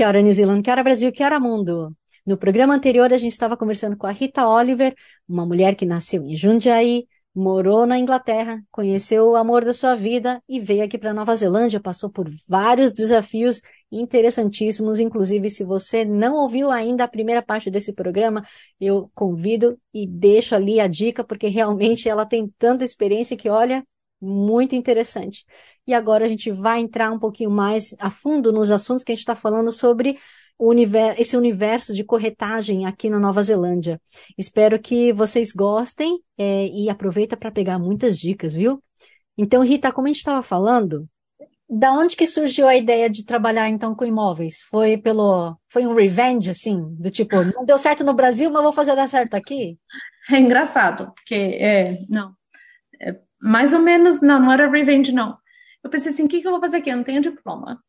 Kia ora, New Zealand, Kia ora, Brasil, Kia ora, mundo! No programa anterior, a gente estava conversando com a Rita Oliver, uma mulher que nasceu em Jundiaí, morou na Inglaterra, conheceu o amor da sua vida e veio aqui para Nova Zelândia, passou por vários desafios interessantíssimos. Inclusive, se você não ouviu ainda a primeira parte desse programa, eu convido e deixo ali a dica, porque realmente ela tem tanta experiência que, olha, muito interessante. E agora a gente vai entrar um pouquinho mais a fundo nos assuntos que a gente está falando sobre universo, esse universo de corretagem aqui na Nova Zelândia. Espero que vocês gostem é, e aproveita para pegar muitas dicas, viu? Então, Rita, como a gente estava falando, da onde que surgiu a ideia de trabalhar então com imóveis? Foi pelo, foi um revenge assim, do tipo, não deu certo no Brasil, mas vou fazer dar certo aqui? É engraçado, porque é, não, é, mais ou menos, não, não era revenge não. Eu pensei assim, o que, que eu vou fazer aqui? Eu não tenho diploma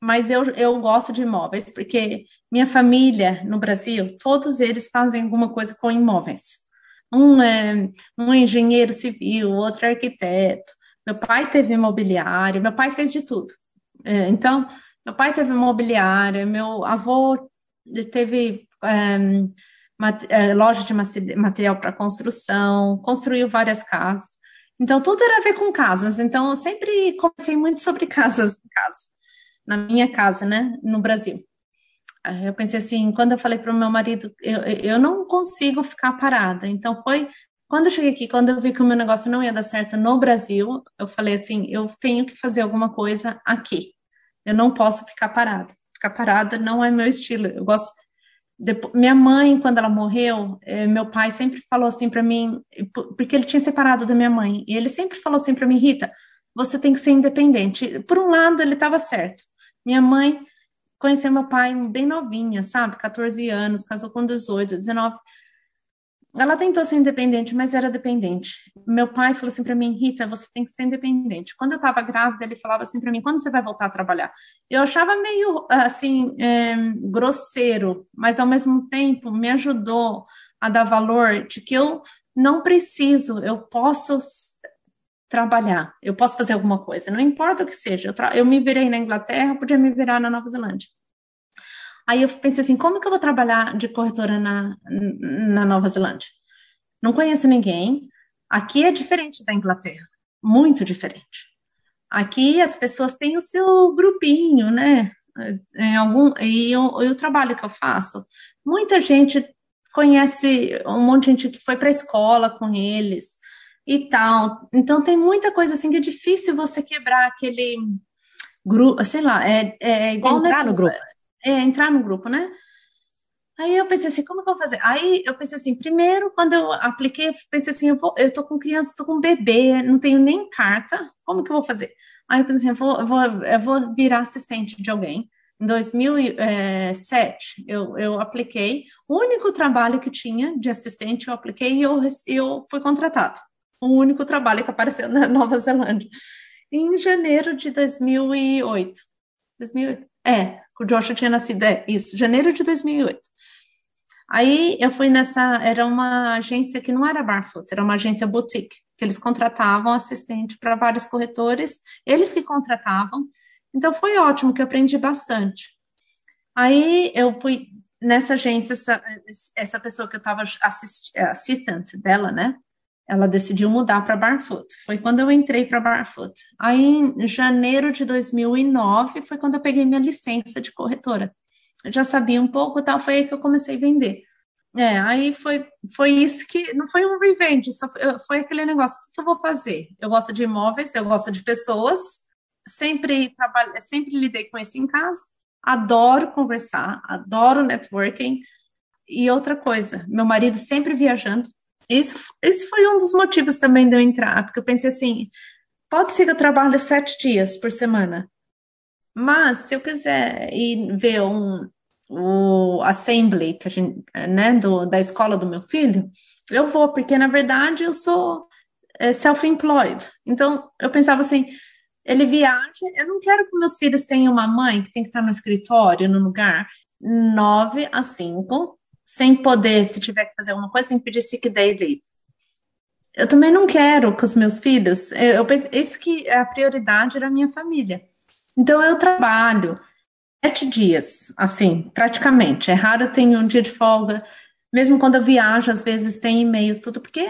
mas eu, eu gosto de imóveis, porque minha família no Brasil, todos eles fazem alguma coisa com imóveis. Um é um engenheiro civil, outro é arquiteto. Meu pai teve imobiliário, meu pai fez de tudo. É, então, meu pai teve imobiliária, meu avô teve é, loja de material para construção, construiu várias casas. Então, tudo era a ver com casas. Então, eu sempre comecei muito sobre casas casa na minha casa, né, no Brasil. Eu pensei assim, quando eu falei para o meu marido, eu, eu não consigo ficar parada. Então foi quando eu cheguei aqui, quando eu vi que o meu negócio não ia dar certo no Brasil, eu falei assim, eu tenho que fazer alguma coisa aqui. Eu não posso ficar parada. Ficar parada não é meu estilo. Eu gosto. Depois, minha mãe, quando ela morreu, eh, meu pai sempre falou assim para mim, porque ele tinha separado da minha mãe, e ele sempre falou assim para mim, Rita, você tem que ser independente. Por um lado, ele estava certo. Minha mãe conheceu meu pai bem novinha, sabe? 14 anos, casou com 18, 19. Ela tentou ser independente, mas era dependente. Meu pai falou assim para mim, Rita, você tem que ser independente. Quando eu estava grávida, ele falava assim para mim, quando você vai voltar a trabalhar? Eu achava meio assim é, grosseiro, mas ao mesmo tempo me ajudou a dar valor de que eu não preciso, eu posso trabalhar, eu posso fazer alguma coisa, não importa o que seja. Eu, eu me virei na Inglaterra, podia me virar na Nova Zelândia. Aí eu pensei assim, como que eu vou trabalhar de corretora na, na Nova Zelândia? Não conheço ninguém. Aqui é diferente da Inglaterra, muito diferente. Aqui as pessoas têm o seu grupinho, né? Em algum, e, o, e o trabalho que eu faço, muita gente conhece um monte de gente que foi para a escola com eles, e tal. Então tem muita coisa assim que é difícil você quebrar aquele grupo, sei lá, é, é igual entrar no grupo. É, entrar no grupo, né? Aí eu pensei assim, como que eu vou fazer? Aí eu pensei assim, primeiro, quando eu apliquei, eu pensei assim, eu, vou, eu tô com criança, tô com bebê, não tenho nem carta, como que eu vou fazer? Aí eu pensei assim, eu vou, eu vou, eu vou virar assistente de alguém. Em 2007, eu, eu apliquei, o único trabalho que tinha de assistente, eu apliquei e eu, eu fui contratado o único trabalho que apareceu na Nova Zelândia. Em janeiro de 2008. 2008. É, o Joshua tinha nascido, é, isso, janeiro de 2008. Aí eu fui nessa, era uma agência que não era Barfoot, era uma agência boutique, que eles contratavam assistente para vários corretores, eles que contratavam. Então foi ótimo, que eu aprendi bastante. Aí eu fui nessa agência, essa, essa pessoa que eu estava assist, assistant dela, né? Ela decidiu mudar para Barfoot. Foi quando eu entrei para Barfoot. Aí, em janeiro de 2009, foi quando eu peguei minha licença de corretora. Eu já sabia um pouco, tal, foi aí que eu comecei a vender. É, aí foi, foi isso que, não foi um revenge, só foi, foi aquele negócio, o que eu vou fazer? Eu gosto de imóveis, eu gosto de pessoas, sempre trabalho, sempre lidei com isso em casa, adoro conversar, adoro networking, e outra coisa, meu marido sempre viajando, isso, esse foi um dos motivos também de eu entrar, porque eu pensei assim, pode ser que eu trabalhe sete dias por semana, Mas se eu quiser ir ver um, o assembly que a gente, né, do, da escola do meu filho, eu vou, porque na verdade eu sou é, self-employed. Então eu pensava assim, ele viaja, eu não quero que meus filhos tenham uma mãe que tem que estar no escritório, no lugar, nove a cinco, sem poder, se tiver que fazer alguma coisa, tem que pedir sick day leave. Eu também não quero que os meus filhos, eu, eu isso que é a prioridade da minha família. Então eu trabalho, sete dias, assim, praticamente. É raro eu tenho um dia de folga. Mesmo quando eu viajo, às vezes tem e-mails, tudo, porque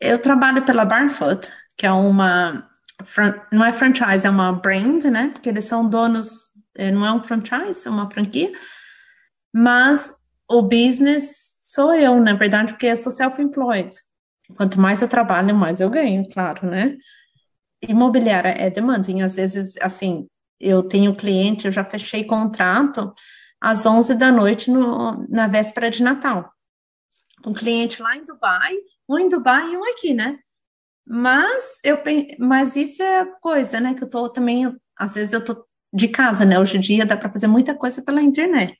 eu trabalho pela Barfoot, que é uma. Não é franchise, é uma brand, né? Porque eles são donos, é, não é um franchise, é uma franquia. Mas o business sou eu, na verdade, porque eu sou self-employed. Quanto mais eu trabalho, mais eu ganho, claro, né? Imobiliária é demanding, às vezes, assim, eu tenho cliente, eu já fechei contrato às 11 da noite no, na véspera de Natal. Um cliente lá em Dubai, um em Dubai e um aqui, né? Mas eu mas isso é coisa, né? Que eu tô também, às vezes eu tô de casa, né? Hoje em dia dá para fazer muita coisa pela internet.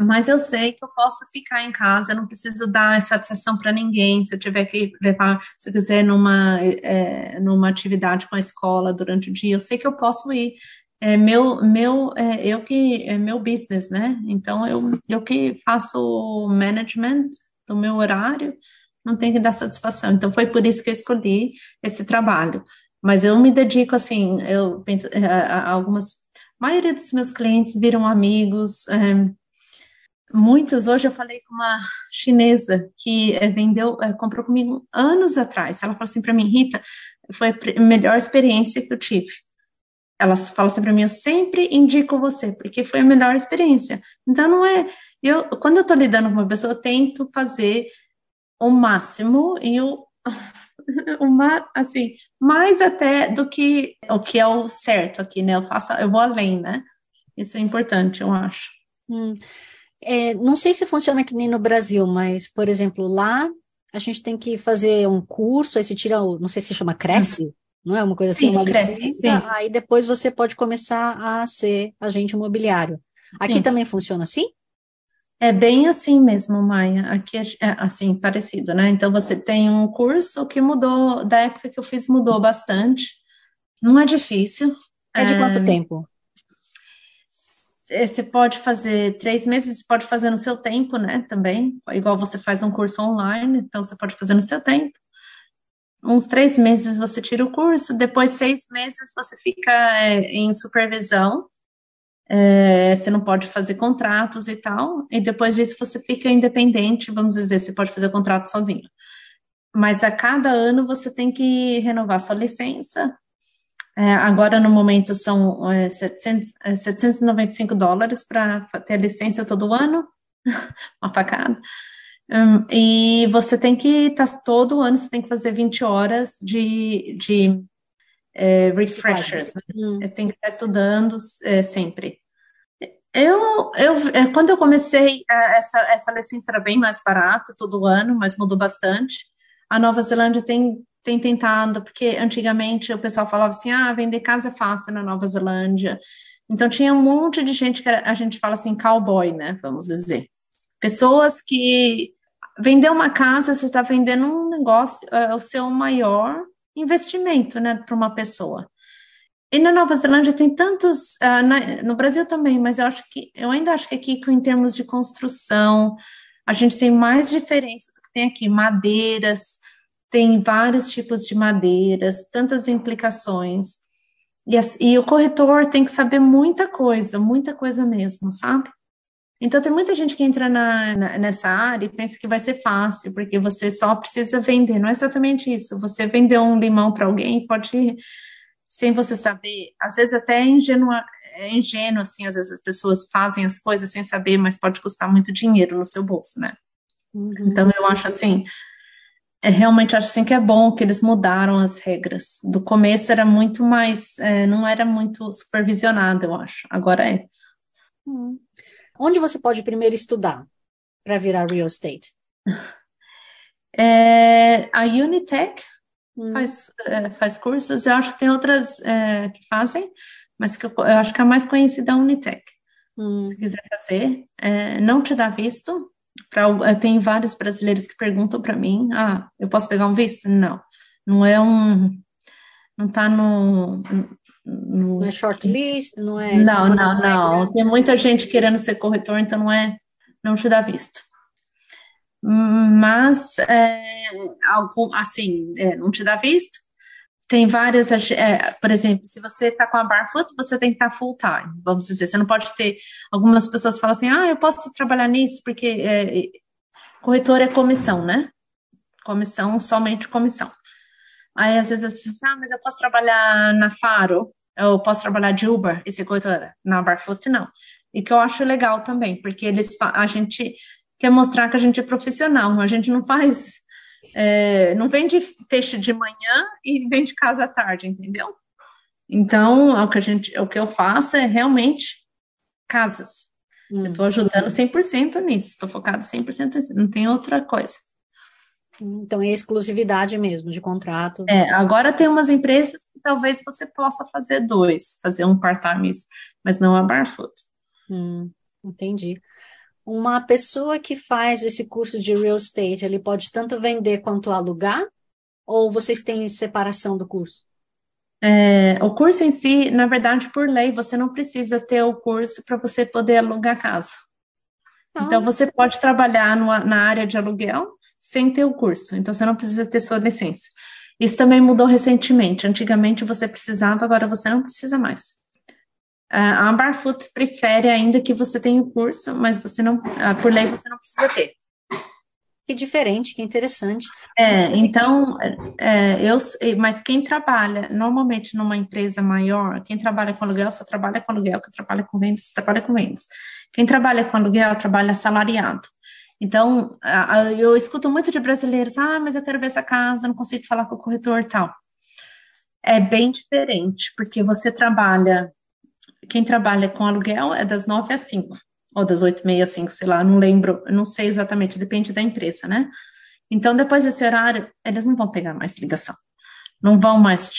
Mas eu sei que eu posso ficar em casa, eu não preciso dar satisfação para ninguém. Se eu tiver que levar, se quiser, numa, é, numa atividade com a escola durante o dia, eu sei que eu posso ir é meu, meu, é, eu que, é meu business, né? Então, eu, eu que faço o management do meu horário, não tenho que dar satisfação. Então, foi por isso que eu escolhi esse trabalho. Mas eu me dedico, assim, eu penso, é, algumas, a maioria dos meus clientes viram amigos, é, muitos, hoje eu falei com uma chinesa que é, vendeu, é, comprou comigo anos atrás, ela falou assim para mim, Rita, foi a melhor experiência que eu tive elas falam assim para mim, eu sempre indico você, porque foi a melhor experiência. Então, não é. Eu, quando eu estou lidando com uma pessoa, eu tento fazer o máximo e o. Uma, assim, mais até do que o que é o certo aqui, né? Eu faço, eu vou além, né? Isso é importante, eu acho. Hum. É, não sei se funciona aqui nem no Brasil, mas, por exemplo, lá a gente tem que fazer um curso, aí se tira o, não sei se chama Cresce, uhum não é uma coisa assim, sim, uma licença, sim. aí depois você pode começar a ser agente imobiliário. Aqui sim. também funciona assim? É bem assim mesmo, Maia. Aqui é, é assim, parecido, né? Então você tem um curso que mudou, da época que eu fiz, mudou bastante. Não é difícil. É de quanto é... tempo? É, você pode fazer três meses, pode fazer no seu tempo, né? Também. Igual você faz um curso online, então você pode fazer no seu tempo uns três meses você tira o curso, depois seis meses você fica é, em supervisão, é, você não pode fazer contratos e tal, e depois disso você fica independente, vamos dizer, você pode fazer contrato sozinho. Mas a cada ano você tem que renovar sua licença. É, agora, no momento, são é, 700, 795 é, dólares para ter licença todo ano, uma facada. Um, e você tem que estar tá, todo ano, você tem que fazer 20 horas de, de é, refreshers. Né? Hum. Tem que estar estudando é, sempre. Eu, eu, é, quando eu comecei, é, essa, essa licença era bem mais barata todo ano, mas mudou bastante. A Nova Zelândia tem, tem tentado, porque antigamente o pessoal falava assim: ah, vender casa é fácil na Nova Zelândia. Então tinha um monte de gente que era, a gente fala assim, cowboy, né? Vamos dizer. Pessoas que vender uma casa, você está vendendo um negócio, é o seu maior investimento, né, para uma pessoa. E na Nova Zelândia tem tantos, uh, na, no Brasil também, mas eu acho que eu ainda acho que aqui, em termos de construção, a gente tem mais diferença do que tem aqui. Madeiras, tem vários tipos de madeiras, tantas implicações. E, e o corretor tem que saber muita coisa, muita coisa mesmo, sabe? Então, tem muita gente que entra na, na, nessa área e pensa que vai ser fácil, porque você só precisa vender. Não é exatamente isso. Você vender um limão para alguém pode, sem você saber, às vezes até é ingênuo, é ingênuo, assim, às vezes as pessoas fazem as coisas sem saber, mas pode custar muito dinheiro no seu bolso, né? Uhum. Então, eu acho assim, é, realmente acho assim que é bom que eles mudaram as regras. Do começo era muito mais, é, não era muito supervisionado, eu acho. Agora é. Uhum. Onde você pode primeiro estudar para virar real estate? É, a Unitech hum. faz, é, faz cursos, eu acho que tem outras é, que fazem, mas que eu, eu acho que a mais conhecida é a Unitec. Hum. Se quiser fazer, é, não te dá visto. Pra, tem vários brasileiros que perguntam para mim: ah, eu posso pegar um visto? Não, não é um, não está no, no, Não é shortlist, não é. Não, não, não. Tem muita gente querendo ser corretor, então não é, não te dá visto. Mas, é, algum, assim, é, não te dá visto, tem várias, é, por exemplo, se você está com a Barfoot, você tem que estar tá full time, vamos dizer, você não pode ter, algumas pessoas falam assim, ah, eu posso trabalhar nisso, porque é, corretor é comissão, né? Comissão, somente comissão. Aí, às vezes, as pessoas falam, ah, mas eu posso trabalhar na Faro, eu posso trabalhar de Uber, esse corretor, na Barfoot, não. E que eu acho legal também, porque eles, a gente quer mostrar que a gente é profissional, a gente não faz é, não vende peixe de manhã e vende casa à tarde, entendeu? Então, o que, a gente, o que eu faço é realmente casas. Hum. Eu estou ajudando 100% nisso, estou focado 100% nisso, não tem outra coisa. Então, é exclusividade mesmo de contrato. É, agora tem umas empresas que talvez você possa fazer dois, fazer um part-time, mas não a Barfoot. Hum, entendi uma pessoa que faz esse curso de real estate, ele pode tanto vender quanto alugar? Ou vocês têm separação do curso? É, o curso em si, na verdade, por lei, você não precisa ter o curso para você poder alugar casa. Ah. Então, você pode trabalhar no, na área de aluguel sem ter o curso. Então, você não precisa ter sua licença. Isso também mudou recentemente. Antigamente você precisava, agora você não precisa mais. A Barfoot prefere ainda que você tenha o curso, mas você não, por lei você não precisa ter. Que diferente, que interessante. É, então, é, eu, mas quem trabalha normalmente numa empresa maior, quem trabalha com aluguel, só trabalha com aluguel, quem trabalha com vendas, trabalha com vendas. Quem trabalha com aluguel, trabalha salariado. Então, eu escuto muito de brasileiros, ah, mas eu quero ver essa casa, não consigo falar com o corretor e tal. É bem diferente, porque você trabalha quem trabalha com aluguel é das 9 às 5, ou das 8 e meia às 5, sei lá, não lembro, não sei exatamente, depende da empresa, né? Então, depois desse horário, eles não vão pegar mais ligação, não vão mais,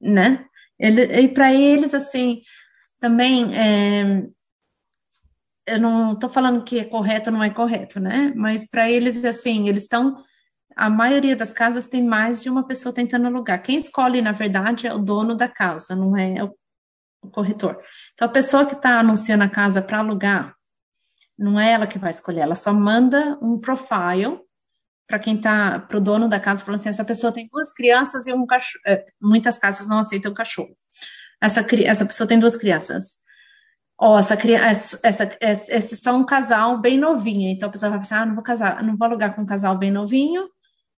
né? Ele, e para eles, assim, também, é, eu não estou falando que é correto ou não é correto, né? Mas para eles, assim, eles estão. A maioria das casas tem mais de uma pessoa tentando alugar. Quem escolhe, na verdade, é o dono da casa, não é o o corretor. Então, a pessoa que está anunciando a casa para alugar, não é ela que vai escolher, ela só manda um profile para quem está, para o dono da casa, falando assim: essa pessoa tem duas crianças e um cachorro. É, muitas casas não aceitam cachorro. Essa, essa pessoa tem duas crianças. Ó, essa criança, essa, essa, esse é só um casal bem novinho. Então a pessoa vai pensar: ah, não vou casar, não vou alugar com um casal bem novinho.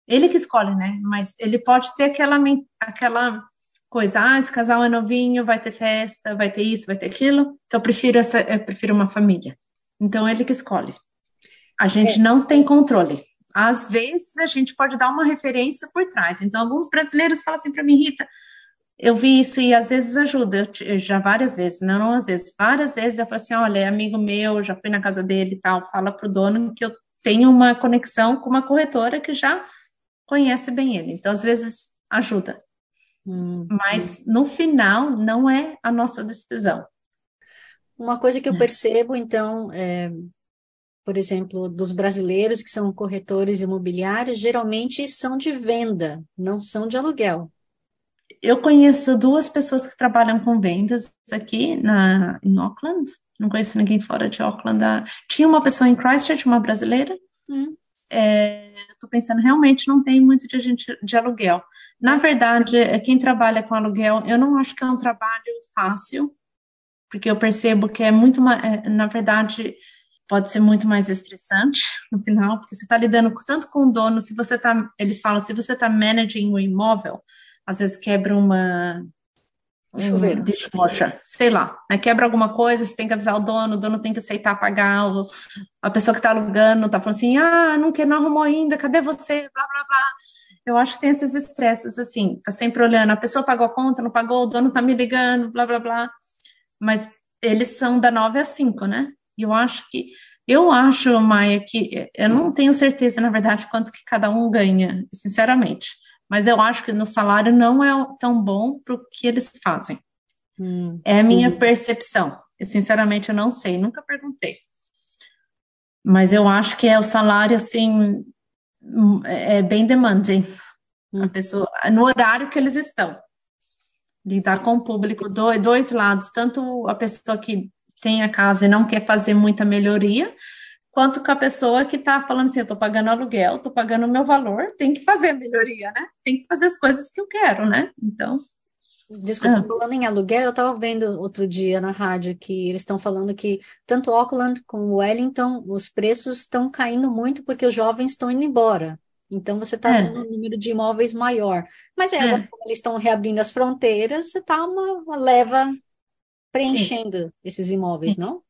Ele que escolhe, né? Mas ele pode ter aquela, aquela coisa, ah, esse casal é novinho, vai ter festa, vai ter isso, vai ter aquilo, então eu prefiro, essa, eu prefiro uma família. Então ele que escolhe. A gente é. não tem controle. Às vezes a gente pode dar uma referência por trás. Então alguns brasileiros falam assim para mim, Rita, eu vi isso e às vezes ajuda, eu, já várias vezes, não, não às vezes, várias vezes eu falo assim, olha, é amigo meu, já fui na casa dele e tal, fala pro dono que eu tenho uma conexão com uma corretora que já conhece bem ele. Então às vezes ajuda. Hum, Mas no final não é a nossa decisão. Uma coisa que eu percebo, então, é, por exemplo, dos brasileiros que são corretores imobiliários, geralmente são de venda, não são de aluguel. Eu conheço duas pessoas que trabalham com vendas aqui na, em Auckland. Não conheço ninguém fora de Auckland. Ah, tinha uma pessoa em Christchurch, uma brasileira. Hum. É, Estou pensando, realmente não tem muito de gente de aluguel. Na verdade, quem trabalha com aluguel, eu não acho que é um trabalho fácil, porque eu percebo que é muito, é, na verdade, pode ser muito mais estressante no final, porque você está lidando tanto com o dono, se você está, eles falam, se você está managing o imóvel, às vezes quebra uma um chuveiro, dishwasher, sei lá, né? quebra alguma coisa, você tem que avisar o dono, o dono tem que aceitar pagar, o, a pessoa que está alugando está falando assim, ah, não, que não arrumou ainda, cadê você, blá, blá, blá. Eu acho que tem esses estresses, assim, tá sempre olhando, a pessoa pagou a conta, não pagou, o dono tá me ligando, blá, blá, blá. Mas eles são da 9 às 5, né? E eu acho que, eu acho, Maia, que eu não tenho certeza, na verdade, quanto que cada um ganha, sinceramente. Mas eu acho que no salário não é tão bom para o que eles fazem. Hum. É a minha hum. percepção. Eu, sinceramente, eu não sei, nunca perguntei. Mas eu acho que é o salário, assim, é bem demanding. Hum. A pessoa, no horário que eles estão. Lidar com o público, dois lados, tanto a pessoa que tem a casa e não quer fazer muita melhoria, quanto com a pessoa que está falando assim, eu estou pagando aluguel, estou pagando o meu valor, tem que fazer a melhoria, né? Tem que fazer as coisas que eu quero, né? Então. Desculpa, ah. falando em aluguel, eu estava vendo outro dia na rádio que eles estão falando que tanto Auckland como Wellington, os preços estão caindo muito porque os jovens estão indo embora. Então você está é. tendo um número de imóveis maior. Mas é, é. como eles estão reabrindo as fronteiras, você está uma, uma, leva preenchendo Sim. esses imóveis, Sim. não?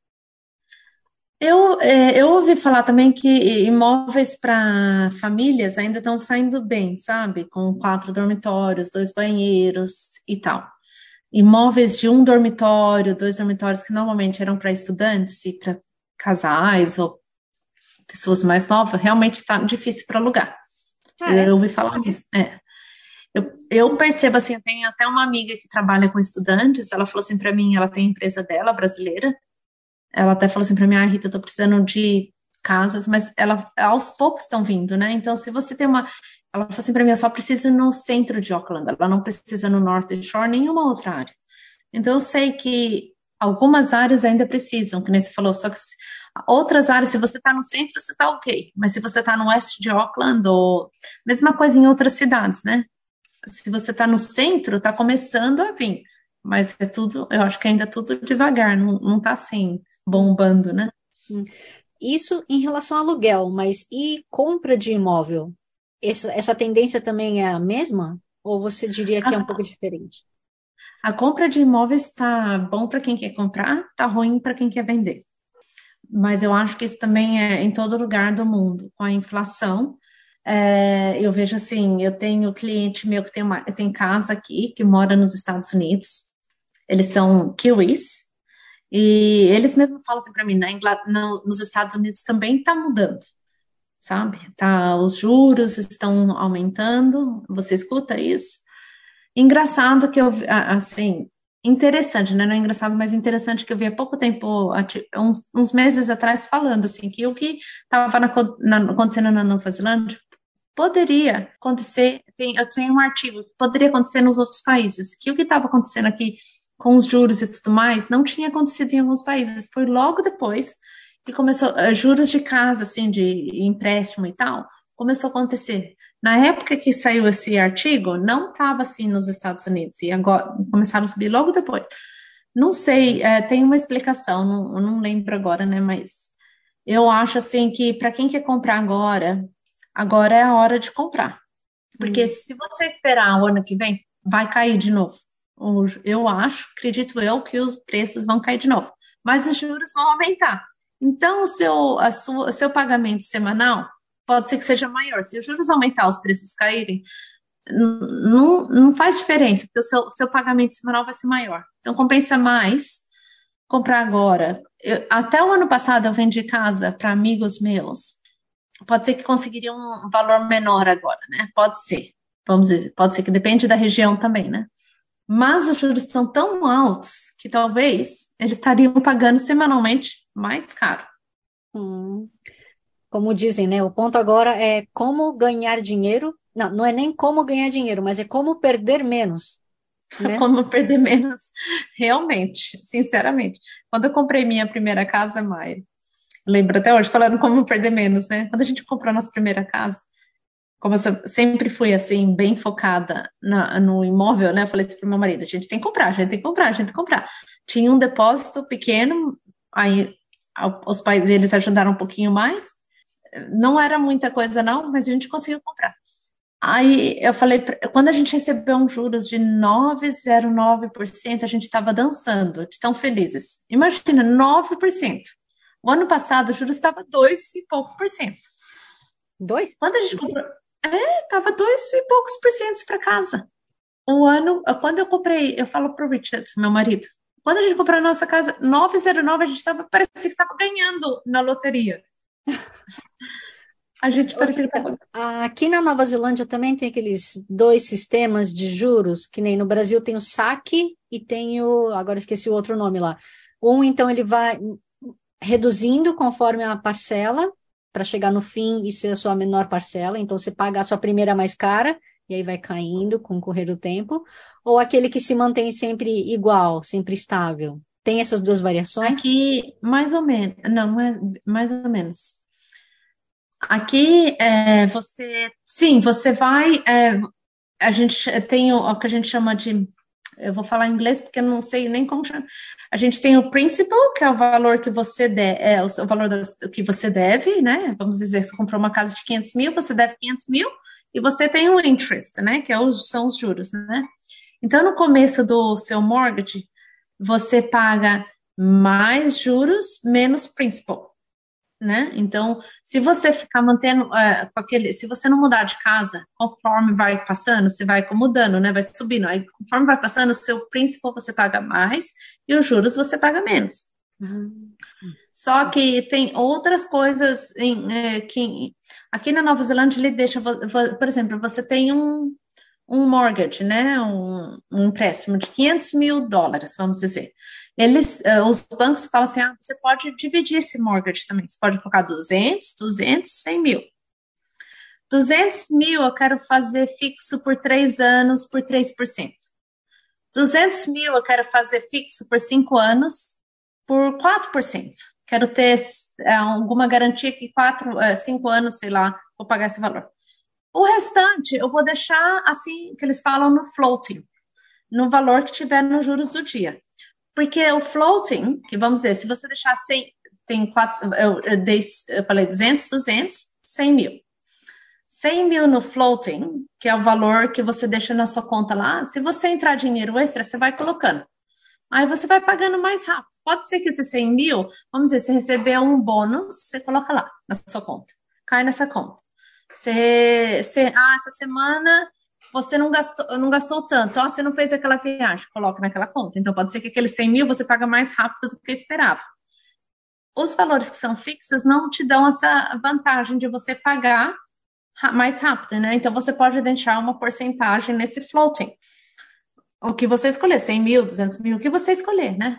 Eu, é, eu ouvi falar também que imóveis para famílias ainda estão saindo bem, sabe? Com quatro dormitórios, dois banheiros e tal. Imóveis de um dormitório, dois dormitórios que normalmente eram para estudantes e para casais ou pessoas mais novas, realmente está difícil para alugar. Ah, é? Eu ouvi falar nisso. É. Eu, eu percebo assim, eu tenho até uma amiga que trabalha com estudantes, ela falou assim para mim, ela tem a empresa dela brasileira, ela até falou assim para mim, ah, Rita, eu tô precisando de casas, mas ela aos poucos estão vindo, né? Então, se você tem uma. Ela falou assim para mim, eu só preciso no centro de Auckland, ela não precisa no North Shore, nenhuma outra área. Então, eu sei que algumas áreas ainda precisam, que nem você falou, só que outras áreas, se você está no centro, você está ok, mas se você está no oeste de Auckland, ou mesma coisa em outras cidades, né? Se você está no centro, está começando a vir, mas é tudo, eu acho que ainda é tudo devagar, não, não tá assim bombando, né? Hum. Isso em relação ao aluguel, mas e compra de imóvel? Essa, essa tendência também é a mesma? Ou você diria que é um pouco diferente? A compra de imóveis está bom para quem quer comprar, está ruim para quem quer vender. Mas eu acho que isso também é em todo lugar do mundo. Com a inflação, é, eu vejo assim, eu tenho cliente meu que tem, uma, tem casa aqui, que mora nos Estados Unidos. Eles são kiwis, e eles mesmos falam assim para mim, na no, nos Estados Unidos também está mudando, sabe? Tá, os juros estão aumentando, você escuta isso? Engraçado que eu, assim, interessante, né? Não é engraçado, mas interessante que eu vi há pouco tempo, uns, uns meses atrás, falando assim, que o que estava acontecendo na Nova Zelândia poderia acontecer, tem, eu tenho um artigo, poderia acontecer nos outros países, que o que estava acontecendo aqui com os juros e tudo mais, não tinha acontecido em alguns países. Foi logo depois que começou, uh, juros de casa, assim, de empréstimo e tal, começou a acontecer. Na época que saiu esse artigo, não estava assim nos Estados Unidos, e agora começaram a subir logo depois. Não sei, é, tem uma explicação, não, não lembro agora, né, mas eu acho assim que para quem quer comprar agora, agora é a hora de comprar. Porque hum. se você esperar o ano que vem, vai cair de novo eu acho, acredito eu, que os preços vão cair de novo, mas os juros vão aumentar. Então, o seu, a sua, seu pagamento semanal pode ser que seja maior. Se os juros aumentar, os preços caírem, não, não faz diferença, porque o seu, seu pagamento semanal vai ser maior. Então, compensa mais comprar agora. Eu, até o ano passado, eu vendi casa para amigos meus. Pode ser que conseguiriam um valor menor agora, né? Pode ser. Vamos dizer, pode ser que depende da região também, né? Mas os juros estão tão altos que talvez eles estariam pagando semanalmente mais caro. Hum. Como dizem, né? O ponto agora é como ganhar dinheiro. Não, não é nem como ganhar dinheiro, mas é como perder menos. Né? Como perder menos, realmente, sinceramente. Quando eu comprei minha primeira casa, Maia, lembro até hoje, falando como perder menos, né? Quando a gente comprou a nossa primeira casa, como eu sempre fui assim, bem focada na, no imóvel, né? Eu falei assim pro meu marido: a gente tem que comprar, a gente tem que comprar, a gente tem que comprar. Tinha um depósito pequeno, aí os pais eles ajudaram um pouquinho mais. Não era muita coisa, não, mas a gente conseguiu comprar. Aí eu falei, quando a gente recebeu um juros de 9,09%, a gente estava dançando, de tão felizes. Imagina, 9%. O ano passado o juros estava 2 e pouco por cento. Dois? Quando a gente comprou, é, tava dois e poucos por cento para casa. O ano, quando eu comprei, eu falo pro Richard, meu marido, quando a gente comprou a nossa casa, 909, a gente tava, parecia que tava ganhando na loteria. A gente parece que tá... Aqui na Nova Zelândia também tem aqueles dois sistemas de juros, que nem no Brasil tem o saque e tem o. Agora esqueci o outro nome lá. Um, então, ele vai reduzindo conforme a parcela, para chegar no fim e ser a sua menor parcela. Então, você paga a sua primeira mais cara, e aí vai caindo com o correr do tempo. Ou aquele que se mantém sempre igual, sempre estável. Tem essas duas variações? Aqui, mais ou menos. Não, mais, mais ou menos. Aqui, é, você. Sim, você vai. É, a gente tem o, o que a gente chama de eu vou falar em inglês porque eu não sei nem como chama. A gente tem o principal, que é o valor que você deve, é o, valor que você deve, né? Vamos dizer, você comprou uma casa de 500 mil, você deve 500 mil, e você tem o interest, né? Que é os, são os juros, né? Então, no começo do seu mortgage, você paga mais juros menos principal né? Então, se você ficar mantendo uh, com aquele, se você não mudar de casa, conforme vai passando, você vai mudando, né? Vai subindo. Aí, conforme vai passando, o seu principal você paga mais e os juros você paga menos. Uhum. Só que tem outras coisas em, é, que aqui na Nova Zelândia ele deixa, por exemplo, você tem um, um mortgage, né? Um, um empréstimo de 500 mil dólares, vamos dizer eles, uh, os bancos falam assim, ah, você pode dividir esse mortgage também, você pode colocar 200, 200, 100 mil. 200 mil eu quero fazer fixo por três anos por 3%. 200 mil eu quero fazer fixo por cinco anos por 4%. Quero ter é, alguma garantia que quatro, é, cinco anos, sei lá, vou pagar esse valor. O restante eu vou deixar assim que eles falam no floating, no valor que tiver nos juros do dia. Porque o floating, que vamos dizer, se você deixar 100, tem quatro, eu, eu, dei, eu falei 200, 200, 100 mil. 100 mil no floating, que é o valor que você deixa na sua conta lá, se você entrar dinheiro extra, você vai colocando. Aí você vai pagando mais rápido. Pode ser que esse 100 mil, vamos dizer, você receber um bônus, você coloca lá na sua conta. Cai nessa conta. Você, você ah, essa semana você não gastou, não gastou tanto, só você não fez aquela viagem, coloca naquela conta. Então, pode ser que aqueles 100 mil você paga mais rápido do que esperava. Os valores que são fixos não te dão essa vantagem de você pagar mais rápido, né? Então, você pode deixar uma porcentagem nesse floating. O que você escolher, 100 mil, 200 mil, o que você escolher, né?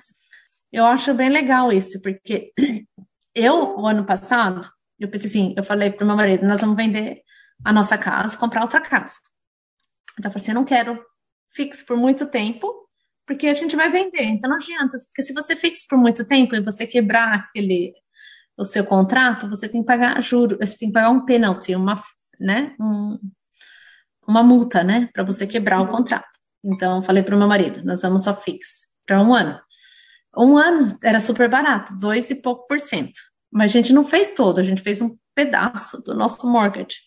Eu acho bem legal isso, porque eu, o ano passado, eu pensei assim, eu falei para o meu marido, nós vamos vender a nossa casa, comprar outra casa. Então, eu falei assim, eu não quero fixo por muito tempo, porque a gente vai vender. Então, não adianta, porque se você fixa por muito tempo e você quebrar aquele, o seu contrato, você tem que pagar juros, você tem que pagar um penalty, uma, né, um, uma multa, né, para você quebrar o contrato. Então, eu falei para o meu marido, nós vamos só fixo para um ano. Um ano era super barato, dois e pouco por cento. Mas a gente não fez todo, a gente fez um pedaço do nosso mortgage.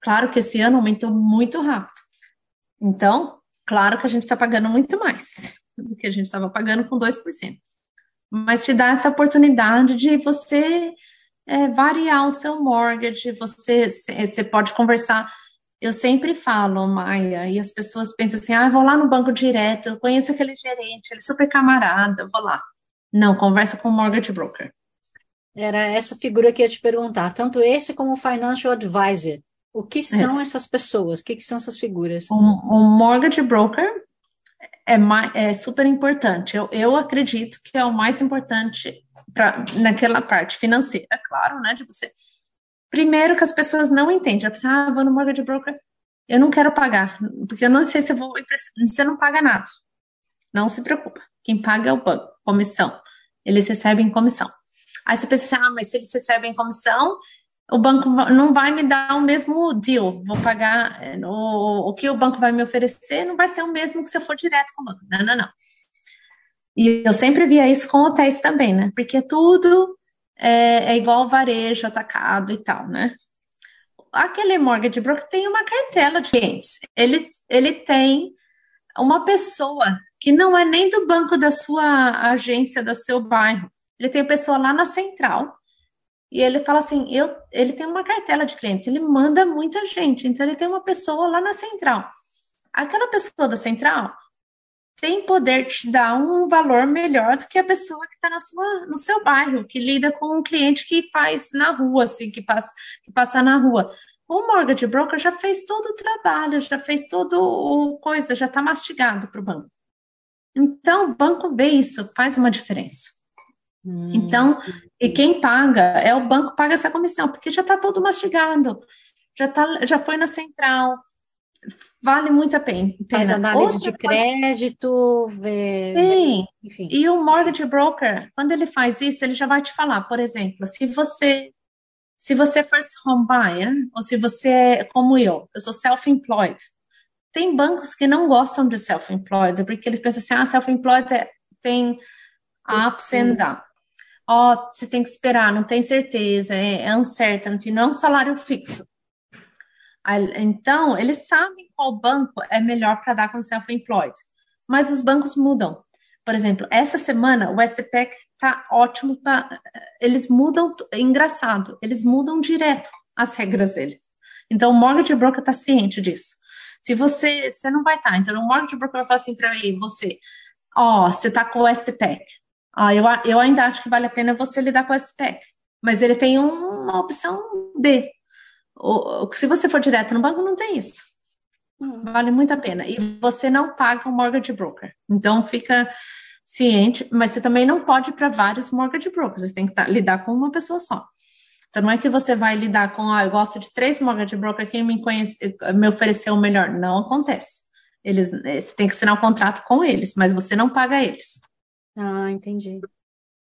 Claro que esse ano aumentou muito rápido. Então, claro que a gente está pagando muito mais do que a gente estava pagando com 2%. Mas te dá essa oportunidade de você é, variar o seu mortgage, você, você pode conversar. Eu sempre falo, Maia, e as pessoas pensam assim: ah, vou lá no banco direto, eu conheço aquele gerente, ele é super camarada, vou lá. Não, conversa com o mortgage broker. Era essa figura que eu ia te perguntar, tanto esse como o financial advisor. O que é. são é. essas pessoas? O que, que são essas figuras? O, o mortgage broker é, é super importante. Eu, eu acredito que é o mais importante pra, naquela parte financeira, claro, né? De você. Primeiro que as pessoas não entendem. Pessoa, ah, vou no mortgage broker, eu não quero pagar, porque eu não sei se eu vou Você não paga nada. Não se preocupa. Quem paga é o banco, comissão. Eles recebem comissão. Aí você pensa assim, ah, mas se eles recebem comissão, o banco não vai me dar o mesmo deal, vou pagar, é, o, o que o banco vai me oferecer não vai ser o mesmo que se eu for direto com o banco. Não, não, não. E eu sempre via isso com hotéis também, né? Porque tudo é, é igual varejo, atacado e tal, né? Aquele mortgage broker tem uma cartela de clientes. Ele, ele tem uma pessoa que não é nem do banco da sua agência, do seu bairro. Ele tem a pessoa lá na central e ele fala assim: eu, ele tem uma cartela de clientes, ele manda muita gente, então ele tem uma pessoa lá na central. Aquela pessoa da central tem poder de te dar um valor melhor do que a pessoa que está no seu bairro, que lida com um cliente que faz na rua, assim, que passa, que passa na rua. O mortgage broker já fez todo o trabalho, já fez todo o coisa, já está mastigado para o banco. Então, o banco vê isso, faz uma diferença. Hum. Então, e quem paga é o banco paga essa comissão, porque já está todo mastigado, já, tá, já foi na central, vale muito a pena. Faz análise Outra de crédito, vê... Sim, enfim. E o mortgage broker, quando ele faz isso, ele já vai te falar, por exemplo, se você se você é first home buyer, ou se você é como eu, eu sou self-employed, tem bancos que não gostam de self-employed, porque eles pensam assim, ah, self-employed é, tem ups and downs. Ó, oh, você tem que esperar, não tem certeza, é, é uncertainty, não é um salário fixo. Então, eles sabem qual banco é melhor para dar com self-employed, mas os bancos mudam. Por exemplo, essa semana o Westpac tá ótimo para eles mudam, é engraçado, eles mudam direto as regras deles. Então o mortgage broker está ciente disso. Se você, você não vai estar, tá, então o mortgage broker vai falar assim para você, ó, oh, você está com o Westpac. Ó, eu, eu ainda acho que vale a pena você lidar com o Westpac, mas ele tem uma opção B. O, se você for direto no banco, não tem isso. Hum. Vale muito a pena. E você não paga um mortgage broker. Então fica ciente, mas você também não pode ir para vários mortgage brokers, você tem que tá, lidar com uma pessoa só. Então não é que você vai lidar com, ah, eu gosto de três mortgage brokers, quem me, conhece, me ofereceu o melhor. Não acontece. Eles, eh, você tem que assinar um contrato com eles, mas você não paga eles. Ah, entendi.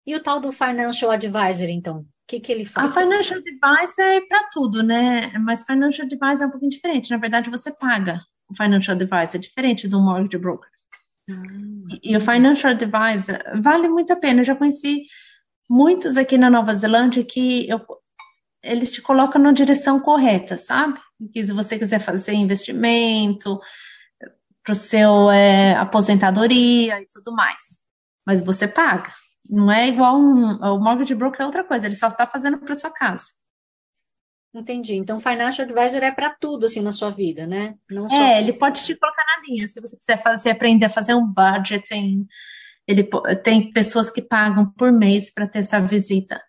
E o tal do financial advisor, então? O que, que ele faz? A financial advisor é para tudo, né? Mas financial advisor é um pouquinho diferente. Na verdade, você paga o financial advisor, é diferente do mortgage broker. E o Financial Advisor vale muito a pena. Eu já conheci muitos aqui na Nova Zelândia que eu, eles te colocam na direção correta, sabe? Que se você quiser fazer investimento para o seu é, aposentadoria e tudo mais. Mas você paga. Não é igual um, o mortgage broker é outra coisa, ele só está fazendo para sua casa. Entendi. Então, financial advisor é para tudo assim na sua vida, né? Não só... É, ele pode te colocar na linha. Se você quiser fazer, aprender a fazer um budgeting, ele tem pessoas que pagam por mês para ter essa visita.